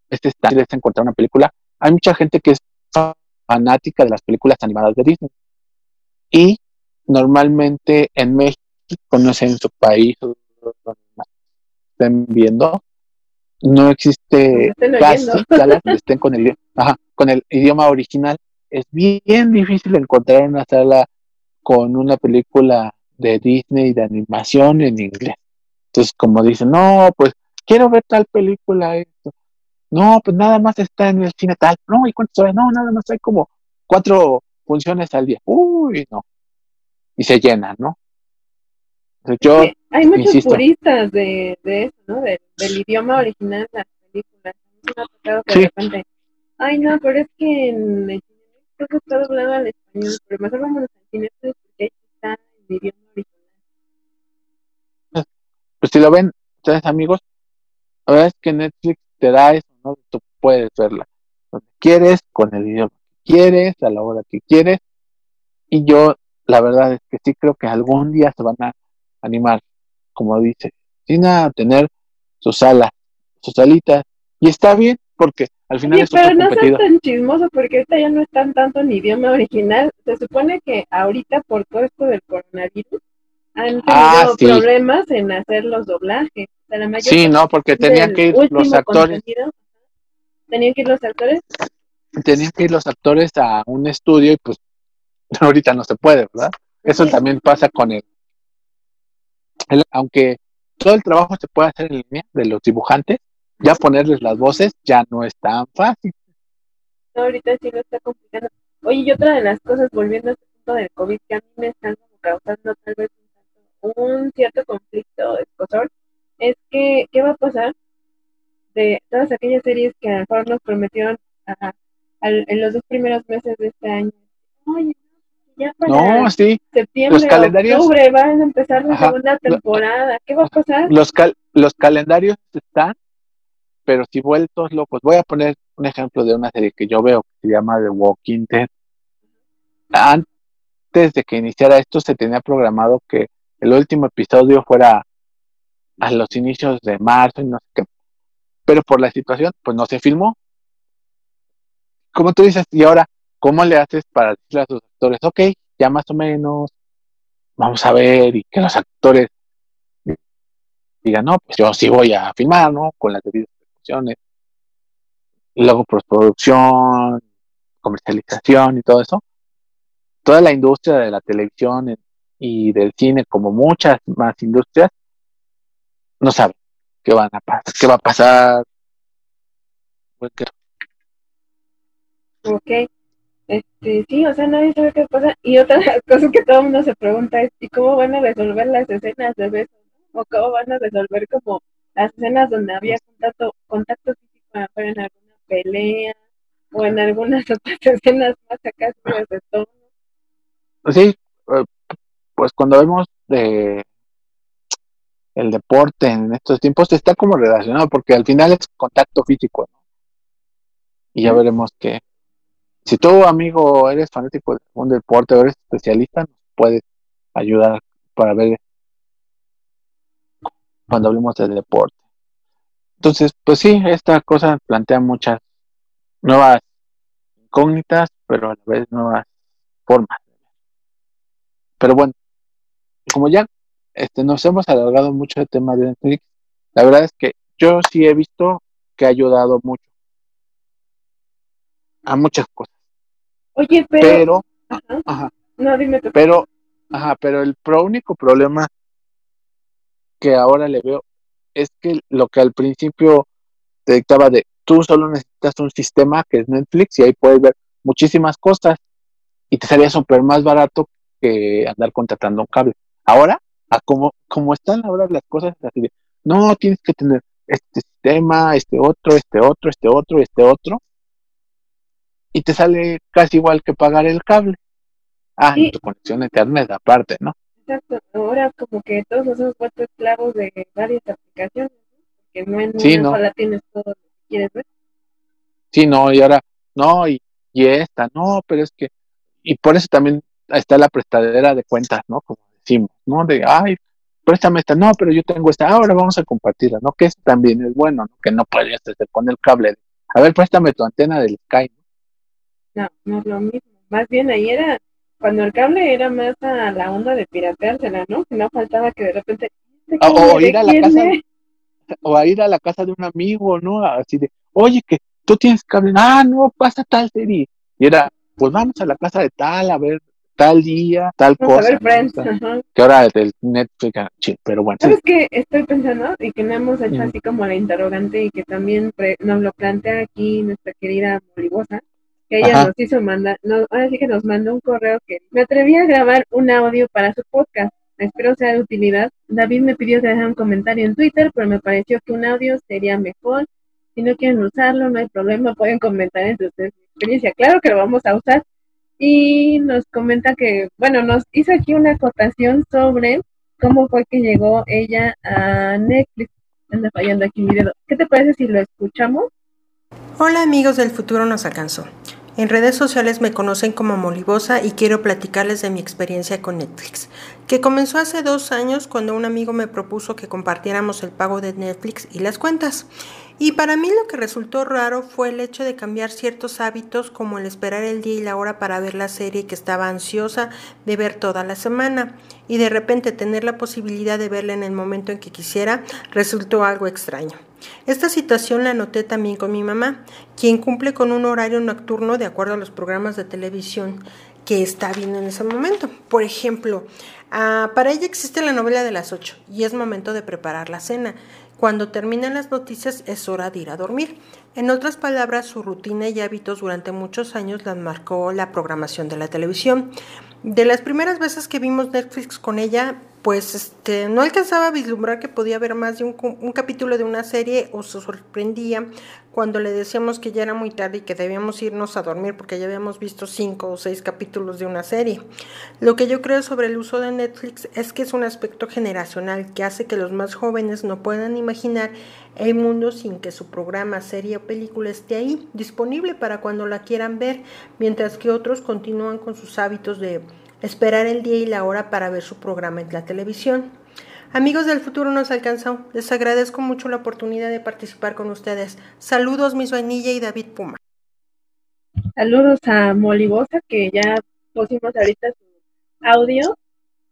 este está encontrar una película, hay mucha gente que es fanática de las películas animadas de Disney. Y normalmente en México, no sé en su país, estén viendo, no existe casi salas estén con el, con el idioma original. Es bien difícil encontrar una sala con una película de Disney de animación en inglés. Entonces, como dicen, no, pues quiero ver tal película, esto. No, pues nada más está en el cine tal. No, ¿y cuánto No, nada más hay como cuatro funciones al día. Uy, no. Y se llenan, ¿no? yo, hay muchos puristas de, de eso, ¿no? del idioma original de las películas. Me ha tocado que de repente, ay, no, pero es que en el cine está doblado al español, pero mejor vámonos al cine porque ahí está en idioma original. Pues si lo ven ustedes amigos, la verdad es que Netflix te da eso, ¿no? Tú puedes verla donde quieres, con el idioma que quieres, a la hora que quieres. Y yo, la verdad es que sí creo que algún día se van a animar, como dice, sin a tener su sala, su salita, y está bien, porque al final es pero no seas tan chismoso, porque ahorita ya no están tanto en idioma original. Se supone que ahorita, por todo esto del coronavirus, han ah, tenido problemas en hacer los doblajes. sí, no, porque tenían que ir los actores. ¿Tenían que ir los actores? Tenían que ir los actores a un estudio y pues ahorita no se puede, ¿verdad? Eso también pasa con el aunque todo el trabajo se puede hacer en línea de los dibujantes, ya ponerles las voces ya no es tan fácil. No, ahorita sí lo está complicando. Oye, y otra de las cosas, volviendo a este punto del COVID, que a mí me están causando tal vez un cierto conflicto escosor, es que, ¿qué va a pasar de todas aquellas series que a lo mejor nos prometieron en los dos primeros meses de este año? Oye, ya para No, sí. septiembre, los calendarios- octubre van a empezar la Ajá, segunda temporada. ¿Qué va a pasar? Los, cal- los calendarios están, pero si vueltos locos. Voy a poner un ejemplo de una serie que yo veo que se llama The Walking Dead. Antes de que iniciara esto, se tenía programado que el último episodio fuera a los inicios de marzo y no sé qué. Pero por la situación, pues no se filmó. Como tú dices, y ahora, ¿cómo le haces para decirle a sus actores, ok, ya más o menos, vamos a ver, y que los actores digan, no, pues yo sí voy a filmar, ¿no? Con las debidas Y luego postproducción, comercialización y todo eso. Toda la industria de la televisión y del cine, como muchas más industrias, no saben qué van a pasar, qué va a pasar. Pues, Ok. Este, sí, o sea, nadie sabe qué pasa. Y otra de las cosas que todo el mundo se pregunta es, ¿y cómo van a resolver las escenas de besos? ¿O cómo van a resolver como las escenas donde había contacto, contacto físico mejor en alguna pelea o en algunas otras escenas más acá de tono? Sí, eh, pues cuando vemos de el deporte en estos tiempos está como relacionado porque al final es contacto físico, ¿no? Y ya veremos que si tú, amigo, eres fanático de un deporte o eres especialista, nos puedes ayudar para ver cuando hablemos del deporte. Entonces, pues sí, esta cosa plantea muchas nuevas incógnitas, pero a la vez nuevas formas. Pero bueno, como ya este, nos hemos alargado mucho el tema de Netflix, la verdad es que yo sí he visto que ha ayudado mucho a muchas cosas, Oye, pero, pero, ajá, ajá, no, dime tú. pero, ajá, pero el pro único problema que ahora le veo es que lo que al principio te dictaba de tú solo necesitas un sistema que es Netflix y ahí puedes ver muchísimas cosas y te salía súper más barato que andar contratando un cable. Ahora, a como, como están ahora las cosas, así de, no, tienes que tener este sistema, este otro, este otro, este otro, este otro, y te sale casi igual que pagar el cable. Ah, y Sí. tu conexión a internet aparte, ¿no? Exacto, ahora como que todos nos hemos vuelto esclavos de varias aplicaciones. Porque no en Sí, una ¿no? sola tienes todo lo que quieres ver. Sí, no, y ahora, no, y, y esta, no, pero es que, y por eso también está la prestadera de cuentas, ¿no? Como decimos, ¿no? De, ay, préstame esta, no, pero yo tengo esta, ahora vamos a compartirla, ¿no? Que eso también es bueno, ¿no? Que no podrías hacer con el cable. A ver, préstame tu antena del Sky, ¿no? No, no es lo mismo. Más bien ahí era, cuando el cable era más a la onda de pirateársela, ¿no? Que no faltaba que de repente... ¿este O- cable o ir a la casa, o a ir a la casa de un amigo, ¿no? Así de, oye, que tú tienes cable, ah, no, pasa tal serie. Y era, pues vamos a la casa de tal, a ver tal día, tal Vamos a cosa. ver. Friends, ajá. que ahora del Netflix, ah, sí, pero bueno, sí. ¿Sabes qué estoy pensando? Y que no hemos hecho así como la interrogante y que también pre- nos lo plantea aquí nuestra querida Moribosa, que ella Ajá. nos hizo mandar, no, ahora sí que nos mandó un correo que me atreví a grabar un audio para su podcast. Espero sea de utilidad. David me pidió que dejara un comentario en Twitter, pero me pareció que un audio sería mejor. Si no quieren usarlo, no hay problema, pueden comentar entre ustedes su experiencia. Claro que lo vamos a usar. Y nos comenta que, bueno, nos hizo aquí una acotación sobre cómo fue que llegó ella a Netflix. Anda fallando aquí mi dedo. ¿Qué te parece si lo escuchamos? Hola amigos del futuro nos alcanzó. En redes sociales me conocen como Molibosa y quiero platicarles de mi experiencia con Netflix, que comenzó hace dos años cuando un amigo me propuso que compartiéramos el pago de Netflix y las cuentas. Y para mí lo que resultó raro fue el hecho de cambiar ciertos hábitos como el esperar el día y la hora para ver la serie que estaba ansiosa de ver toda la semana y de repente tener la posibilidad de verla en el momento en que quisiera resultó algo extraño. Esta situación la noté también con mi mamá, quien cumple con un horario nocturno de acuerdo a los programas de televisión que está viendo en ese momento. Por ejemplo, uh, para ella existe la novela de las 8 y es momento de preparar la cena. Cuando terminan las noticias es hora de ir a dormir. En otras palabras, su rutina y hábitos durante muchos años las marcó la programación de la televisión. De las primeras veces que vimos Netflix con ella, pues este, no alcanzaba a vislumbrar que podía haber más de un, un, capítulo de una serie o se sorprendía cuando le decíamos que ya era muy tarde y que debíamos irnos a dormir porque ya habíamos visto cinco o seis capítulos de una serie. Lo que yo creo sobre el uso de Netflix es que es un aspecto generacional que hace que los más jóvenes no puedan imaginar el mundo sin que su programa, serie o película esté ahí, disponible para cuando la quieran ver, mientras que otros continúan con sus hábitos de esperar el día y la hora para ver su programa en la televisión. Amigos del futuro nos alcanzó. Les agradezco mucho la oportunidad de participar con ustedes. Saludos, Miss Vainilla y David Puma. Saludos a Molibosa, que ya pusimos ahorita su audio.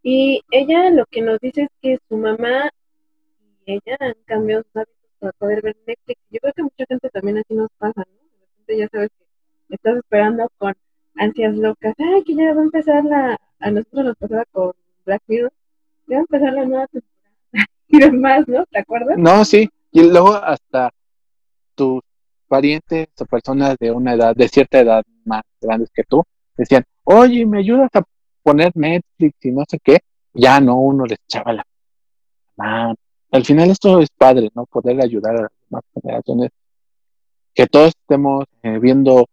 Y ella lo que nos dice es que su mamá y ella han cambiado sus hábitos para poder ver Netflix. Yo creo que mucha gente también así nos pasa, ¿no? De repente ya sabes que estás esperando con ansias locas, ay, que ya va a empezar la, a nosotros nos pasaba con Black Mirror, ya va a empezar la nueva temporada y demás, ¿no? ¿Te acuerdas? No, sí, y luego hasta tus parientes o personas de una edad, de cierta edad más grandes que tú, decían, oye, ¿me ayudas a poner Netflix y no sé qué? Ya no, uno les echaba la mano. Al final esto es padre, ¿no? Poder ayudar a las demás generaciones, que todos estemos eh, viendo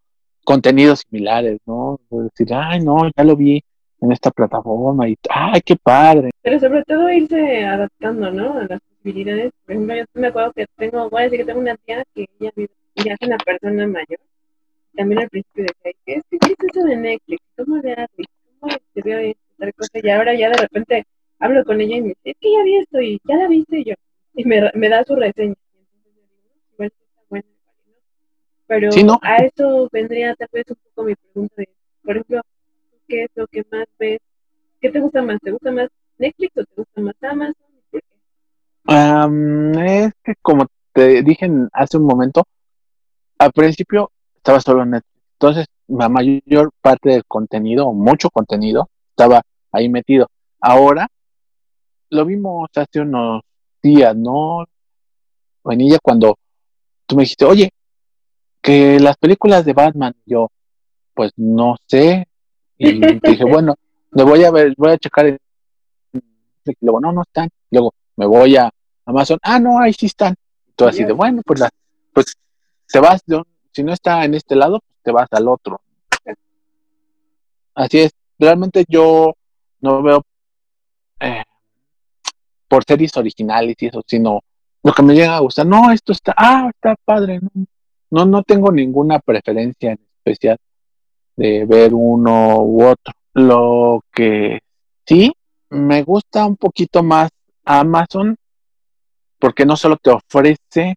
contenidos similares, ¿no? Decir, ay, no, ya lo vi en esta plataforma y, ay, qué padre. Pero sobre todo irse adaptando, ¿no? A las posibilidades. Por ejemplo, yo me acuerdo que tengo, voy a decir que tengo una tía que ella ya es una persona mayor. También al principio decía, ¿qué es, ¿qué es eso de Netflix? ¿Cómo de? ¿Cómo te veo cosa? Y ahora ya de repente hablo con ella y me dice, es que ya vi esto y ya la viste yo. Y me, me da su reseña. Igual está buena. Pero a eso vendría tal vez un poco mi pregunta de, por ejemplo, ¿qué es lo que más ves? ¿Qué te gusta más? ¿Te gusta más Netflix o te gusta más Amazon? ¿Por qué? es que como te dije hace un momento, al principio estaba solo en Netflix. Entonces, la mayor parte del contenido, mucho contenido, estaba ahí metido. Ahora, lo vimos hace unos días, ¿no? Vanilla, cuando tú me dijiste, oye, que las películas de Batman, yo, pues no sé. Y dije, bueno, me voy a ver, voy a checar. Y luego, no, no están. Luego me voy a Amazon, ah, no, ahí sí están. todo así de, bueno, pues, la, pues te vas, si no está en este lado, pues te vas al otro. Así es, realmente yo no veo eh, por series originales y eso, sino lo que me llega a gustar, no, esto está, ah, está padre, no, no, no tengo ninguna preferencia en especial de ver uno u otro. Lo que sí me gusta un poquito más Amazon porque no solo te ofrece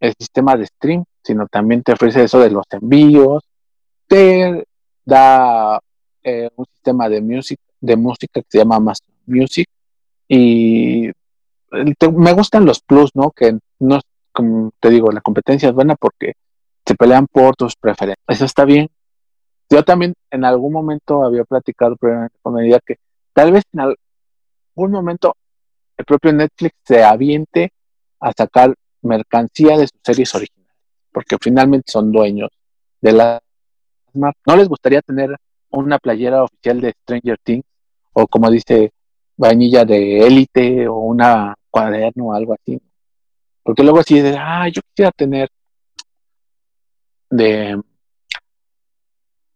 el sistema de stream, sino también te ofrece eso de los envíos, te da eh, un sistema de music, de música que se llama Amazon Music y me gustan los plus, ¿no? Que no como te digo, la competencia es buena porque se pelean por tus preferencias. Eso está bien. Yo también en algún momento había platicado con medida que tal vez en algún momento el propio Netflix se aviente a sacar mercancía de sus series originales, porque finalmente son dueños de las ¿No les gustaría tener una playera oficial de Stranger Things? O como dice vainilla de élite o una cuaderno o algo así. Porque luego así de, ah, yo quisiera tener de...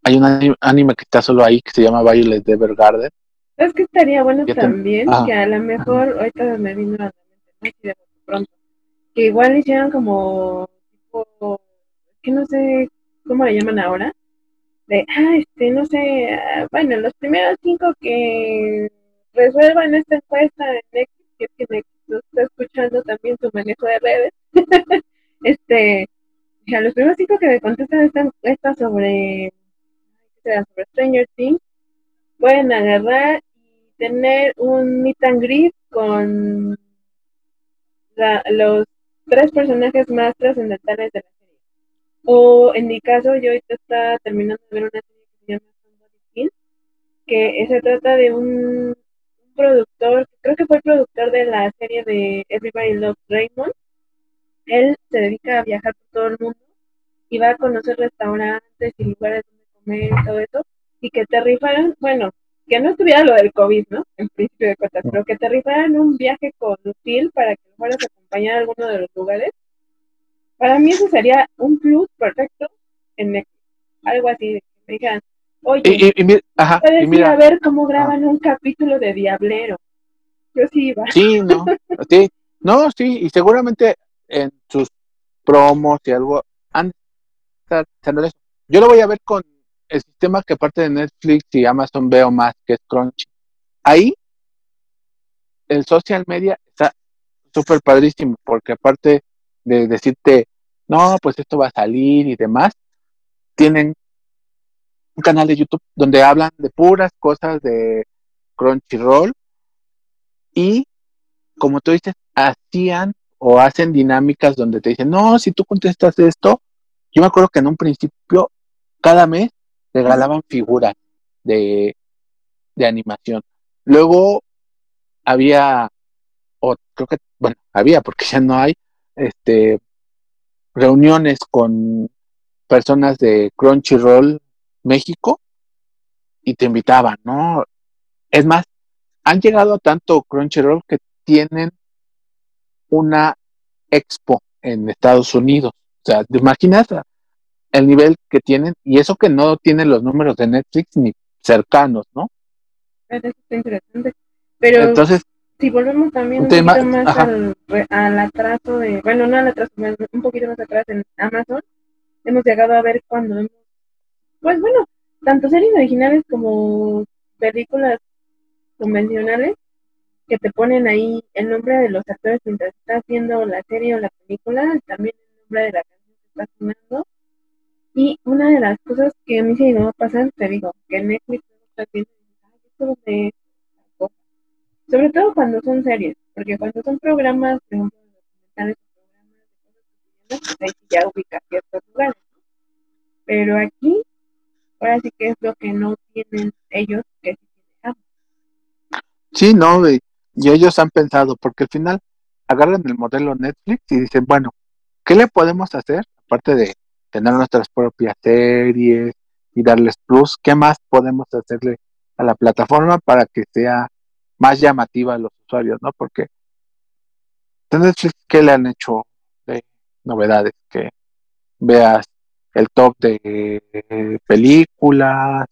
Hay un anime que está solo ahí que se llama Violet Evergarden. Es que estaría bueno también que a lo mejor, ahorita me vino a la mente, pronto, que igual hicieran como, tipo, que no sé cómo le llaman ahora, de, ah, este, no sé, ah, bueno, los primeros cinco que resuelvan esta encuesta en Netflix, que es que está escuchando también su manejo de redes, este, los primeros cinco que me contestan esta encuesta sobre, Stranger Things, pueden agarrar y tener un meet and greet con los tres personajes más trascendentales de la serie. O en mi caso, yo ahorita estaba terminando de ver una serie que se llama King, que se trata de un productor, creo que fue el productor de la serie de Everybody Loves Raymond. Él se dedica a viajar por todo el mundo y va a conocer restaurantes y lugares donde comer y todo eso. Y que te rifaron, bueno, que no estuviera lo del COVID, ¿no? En principio de cuentas, pero que te rifaran un viaje con Util para que fueras a acompañar a alguno de los lugares. Para mí eso sería un plus perfecto en Netflix. Algo así, me digan, oye, Y, y- y mi- ajá, puedes ir mira, a ver cómo graban un capítulo de Diablero. Yo sí iba. sí, no, sí, no, sí, y seguramente en sus promos y algo han. Yo lo voy a ver con el sistema que aparte de Netflix y Amazon veo más, que es Crunchy. Ahí el social media está súper padrísimo, porque aparte de decirte, no, pues esto va a salir y demás, tienen un canal de YouTube donde hablan de puras cosas de Crunchyroll y como tú dices, hacían o hacen dinámicas donde te dicen, no, si tú contestas esto, yo me acuerdo que en un principio, cada mes regalaban figuras de, de animación. Luego había, o creo que, bueno, había, porque ya no hay, este, reuniones con personas de Crunchyroll México y te invitaban, ¿no? Es más, han llegado a tanto Crunchyroll que tienen una expo en Estados Unidos. O sea, ¿te imaginas el nivel que tienen? Y eso que no tienen los números de Netflix ni cercanos, ¿no? Eso está interesante. Pero Entonces, si volvemos también un tema- poquito más al, al atraso de, bueno, no al atraso, un poquito más atrás en Amazon, hemos llegado a ver cuando hemos, pues bueno, tanto series originales como películas convencionales que te ponen ahí el nombre de los actores mientras estás viendo la serie o la película, también el nombre de la canción que está sonando. Y una de las cosas que a mí se llegó a pasar, te digo, que en Netflix no estás tal cosa. Sobre todo cuando son series, porque cuando son programas, por ejemplo, programas de cosas pues ya ubicas ciertos lugares. Pero aquí, ahora sí que es lo que no tienen ellos, que sí sí, no, y, ellos han pensado, porque al final agarran el modelo Netflix y dicen, bueno, ¿qué le podemos hacer? Aparte de tener nuestras propias series y darles plus, ¿qué más podemos hacerle a la plataforma para que sea más llamativa a los usuarios, ¿no? Porque Netflix, ¿qué le han hecho de novedades? Que veas el top de eh, películas,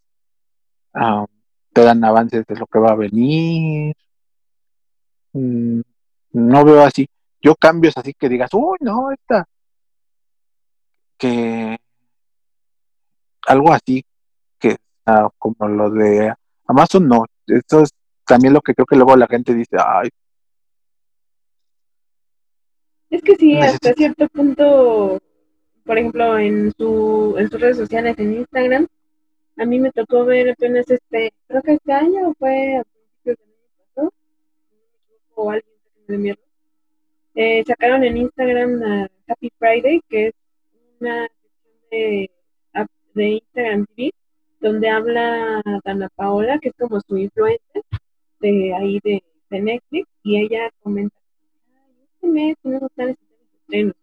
te dan avances de lo que va a venir. Mm, no veo así. Yo cambios así que digas, uy, no, esta. Que algo así, que ah, como lo de Amazon, no. Eso es también lo que creo que luego la gente dice, ay, Es que sí, Necesito- hasta cierto punto, por ejemplo, en su en sus redes sociales, en Instagram, a mí me tocó ver apenas este, creo que este año fue a principios del año pasado, o alguien me mierda. Eh, sacaron en Instagram a Happy Friday, que es una sección de, de Instagram TV, donde habla Dana Paola, que es como su influencer de ahí de, de Netflix, y ella comenta, "Ay, este mes tenemos tales estrenos.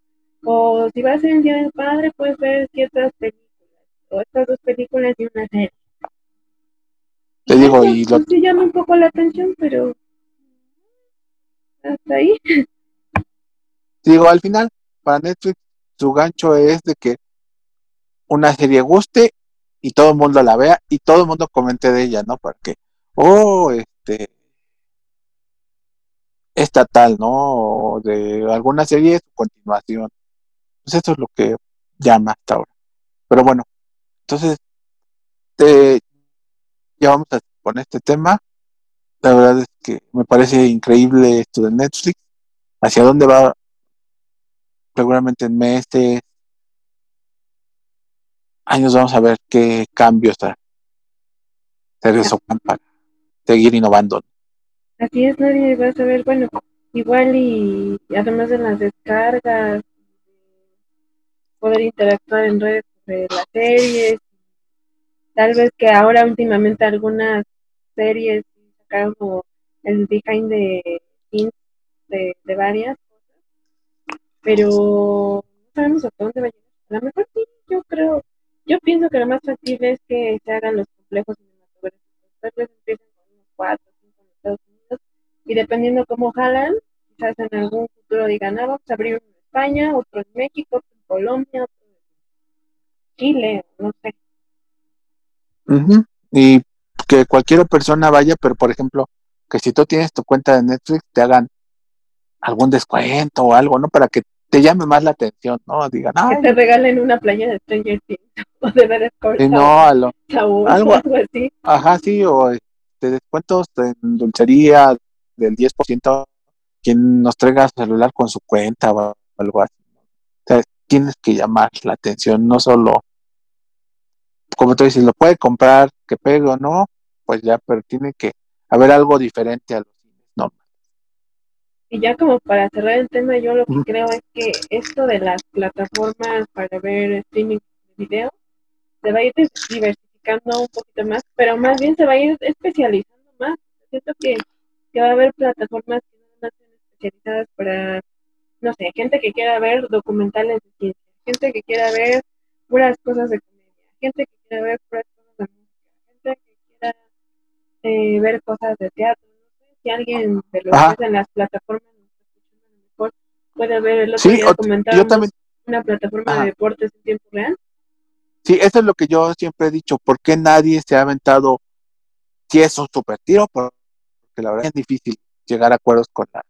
O si va a el Día del Padre, puedes ver ciertas películas, o estas dos películas y una serie. te digo, y lo, pues sí llama un poco la atención, pero hasta ahí. digo, al final, para Netflix, su gancho es de que una serie guste y todo el mundo la vea y todo el mundo comente de ella, ¿no? Para que, oh, este, esta tal, ¿no? De alguna serie, su continuación. Pues eso es lo que llama hasta ahora. Pero bueno, entonces, te, ya vamos con este tema. La verdad es que me parece increíble esto de Netflix. Hacia dónde va seguramente en meses, años vamos a ver qué cambios se se para seguir innovando. Así es, nadie va a saber, bueno, igual y además de las descargas, poder interactuar en redes sobre las series, tal vez que ahora últimamente algunas series sacaron como el behind scenes de, de varias cosas, pero no sabemos hasta dónde va a llegar. A lo mejor sí, yo creo, yo pienso que lo más factible es que se hagan los complejos cinematográficos, tal vez empiecen y dependiendo cómo jalan, quizás en algún futuro digan, ah, vamos a abrir uno en España, otro en México, en Colombia, Chile, no sé. Y que cualquier persona vaya, pero por ejemplo, que si tú tienes tu cuenta de Netflix, te hagan algún descuento o algo, ¿no? Para que te llame más la atención, ¿no? Digan, Que te regalen una playa de Stranger Things o de ver y no, a lo- algo, algo- algo así. Ajá, sí, o este, descuentos en dulcería del 10%, quien nos traiga su celular con su cuenta o algo así. O sea, tienes que llamar la atención, no solo, como tú dices, lo puede comprar, que pegue o no, pues ya, pero tiene que haber algo diferente a los cines, ¿no? Y ya como para cerrar el tema, yo lo que creo es que esto de las plataformas para ver streaming de video se va a ir diversificando un poquito más, pero más bien se va a ir especializando más. Siento que, que va a haber plataformas que van a ser especializadas para, no sé, gente que quiera ver documentales de ciencia, gente que quiera ver puras cosas de comedia, gente que quiera ver puras cosas de música, gente que quiera eh, ver cosas de teatro. No sé si alguien de los que en las plataformas nos está escuchando, a lo mejor puede ver el otro Sí, día o- yo comentábamos también- una plataforma Ajá. de deportes en tiempo real. Sí, eso es lo que yo siempre he dicho, ¿por qué nadie se ha aventado si es un super tiro? Porque la verdad es difícil llegar a acuerdos con las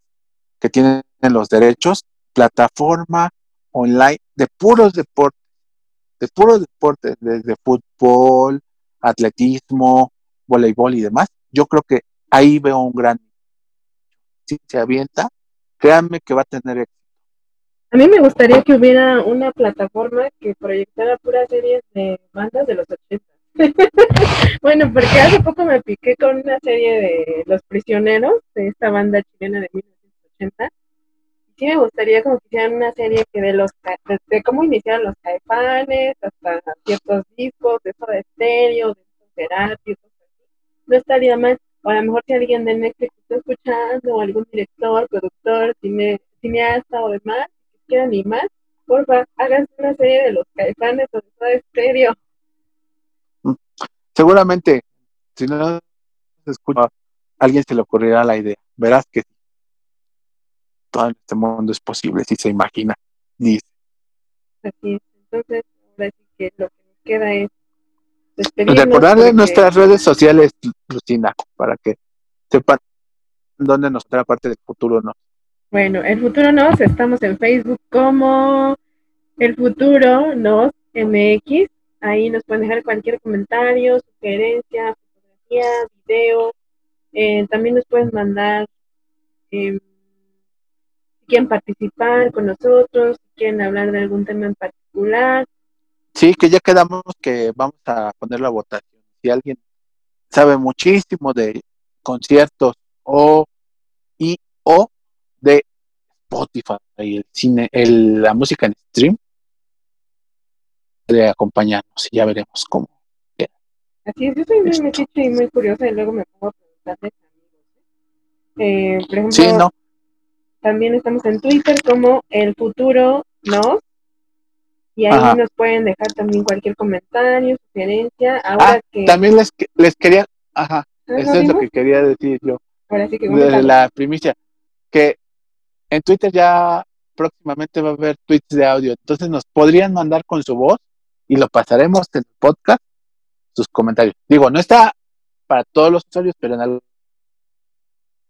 que tienen los derechos, plataforma online de puros deportes, de puros deportes, desde fútbol, atletismo, voleibol y demás. Yo creo que ahí veo un gran, si se avienta, créanme que va a tener éxito. A mí me gustaría que hubiera una plataforma que proyectara puras series de bandas de los 80. bueno, porque hace poco me piqué con una serie de Los Prisioneros, de esta banda chilena de 1980. Y sí me gustaría como que hicieran una serie que de los desde cómo iniciaron los caifanes hasta ciertos discos, de eso de estéreo, de así. No estaría mal. O a lo mejor si alguien de Netflix está escuchando, o algún director, productor, cine, cineasta o demás, que quiera animar, porfa, háganse una serie de los caifanes o de Soda estéreo. Seguramente, si no se escucha, alguien se le ocurrirá la idea. Verás que todo en este mundo es posible, si se imagina. Dice. Así es. Entonces, ahora sí que lo que nos queda es. Recordarle porque- nuestras redes sociales, Lucina, para que sepan dónde nos trae parte del futuro, ¿no? Bueno, el futuro nos, estamos en Facebook como el futuro nos MX. Ahí nos pueden dejar cualquier comentario, sugerencia, fotografía, video. Eh, también nos pueden mandar eh, quieren participar con nosotros, si quieren hablar de algún tema en particular. Sí, que ya quedamos que vamos a poner la votación. Si alguien sabe muchísimo de conciertos o y o de Spotify y el cine, el, la música en stream, de acompañarnos y ya veremos cómo. Así es, yo soy muy Esto. metiche y muy curiosa y luego me pongo a preguntarles a amigos. ¿eh? Eh, por ejemplo, Sí, no, También estamos en Twitter como El Futuro Nos. Y ahí Ajá. nos pueden dejar también cualquier comentario, sugerencia. Ahora Ah, que. también les, les quería, ajá, Ah, ¿no eso es lo que quería decir yo. Ahora sí que de la primicia, que en Twitter ya próximamente va a haber tweets de audio, entonces nos podrían mandar con su voz y lo pasaremos en el podcast, sus comentarios. Digo, no está para todos los usuarios, pero en algún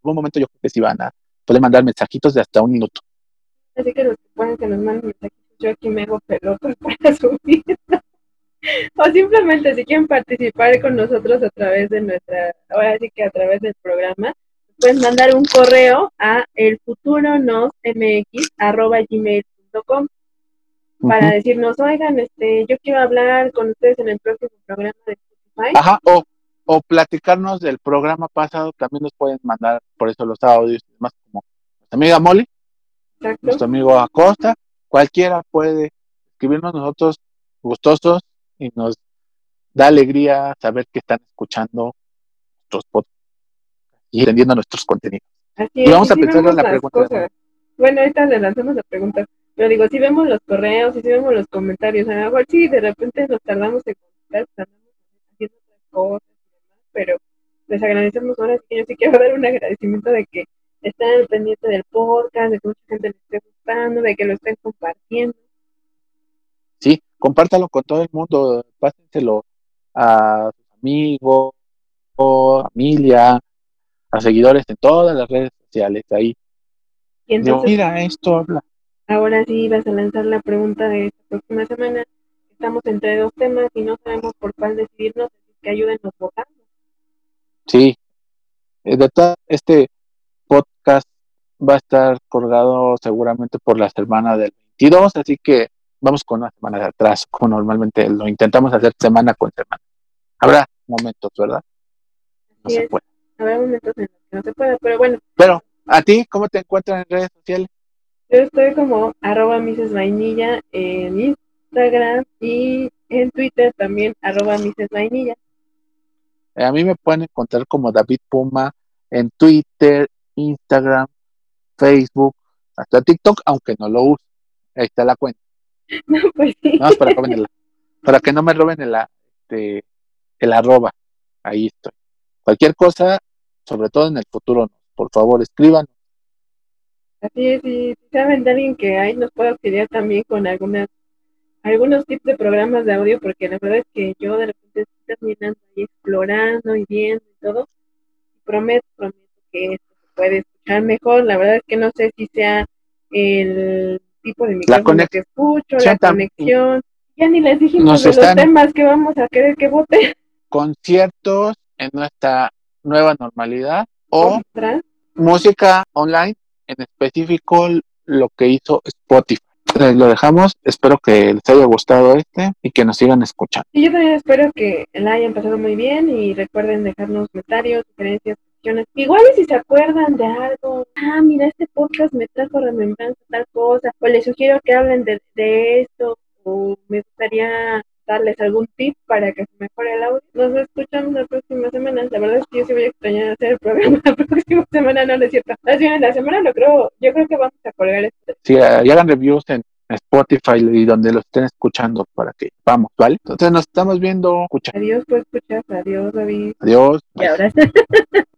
momento yo creo que sí van a poder mandar mensajitos de hasta un minuto. Así que los que pueden que nos manden mensajitos, yo aquí me hago pelotas para subir. o simplemente si quieren participar con nosotros a través de nuestra, ahora sí que a través del programa, pueden mandar un correo a elfuturonosmx@gmail.com para Ujú. decirnos, oigan, este, yo quiero hablar con ustedes en el próximo programa de Spotify. Ajá, o, o platicarnos del programa pasado, también nos pueden mandar por eso los audios y demás, como nuestra amiga Molly, Exacto. nuestro amigo Acosta, cualquiera puede escribirnos nosotros gustosos y nos da alegría saber que están escuchando nuestros podcasts y entendiendo nuestros contenidos. Así Y vamos a sí pensar en la pregunta de. Bueno, ahorita le lanzamos la pregunta. Pero digo, si vemos los correos y si vemos los comentarios, a lo mejor sí, de repente nos tardamos en contestar, andamos haciendo otras cosas pero les agradecemos ahora sí que yo sí quiero dar un agradecimiento de que estén al pendiente del podcast, de que mucha gente le esté gustando, de que lo estén compartiendo. Sí, compártalo con todo el mundo, pásenselo a sus amigos, familia, a seguidores en todas las redes sociales. Ahí, Y entonces, mira, esto habla. ahora sí vas a lanzar la pregunta de esta próxima semana. Estamos entre dos temas y no sabemos por cuál decidirnos, así que ayúdenos votando. Sí, Eh, de todo este podcast va a estar colgado seguramente por la semana del 22, así que vamos con una semana de atrás, como normalmente lo intentamos hacer semana con semana. Habrá momentos, ¿verdad? No se puede. Habrá momentos en los que no se pueda, pero bueno, Pero, ¿a ti cómo te encuentran en redes sociales? yo estoy como arroba Mrs. Vainilla en Instagram y en Twitter también arroba Mrs. Vainilla. Eh, a mí me pueden encontrar como David Puma en Twitter, Instagram, Facebook, hasta TikTok, aunque no lo uso. Ahí está la cuenta. No, pues sí. Más para, que, el- para que no me roben el, este, el arroba. Ahí estoy. Cualquier cosa, sobre todo en el futuro, por favor, escriban. Así es, y si saben de alguien que ahí nos puede auxiliar también con algunas, algunos tips de programas de audio, porque la verdad es que yo de repente estoy terminando ahí explorando y viendo y todo, prometo, prometo que esto se puede escuchar mejor, la verdad es que no sé si sea el tipo de micrófono que escucho, la conexión, ya ni les dijimos de los temas que vamos a querer que voten Conciertos en nuestra nueva normalidad o otra. música online, en específico lo que hizo Spotify. Lo dejamos. Espero que les haya gustado este y que nos sigan escuchando. Y yo también espero que la hayan pasado muy bien y recuerden dejarnos comentarios, sugerencias. Igual y si se acuerdan de algo, ah, mira, este podcast me trajo remembranza tal cosa, o les sugiero que hablen de esto, o me gustaría darles algún tip para que se mejore el audio. Nos escuchamos la próxima semana. La verdad es que yo sí voy a extrañar hacer el programa la próxima semana, no, no es cierto. Más bien en la semana lo creo, yo creo que vamos a colgar esto. Sí, y hagan reviews en Spotify y donde lo estén escuchando para que vamos, ¿vale? Entonces nos estamos viendo. Escucha. Adiós, pues escuchas, adiós, David. Adiós. Y ahora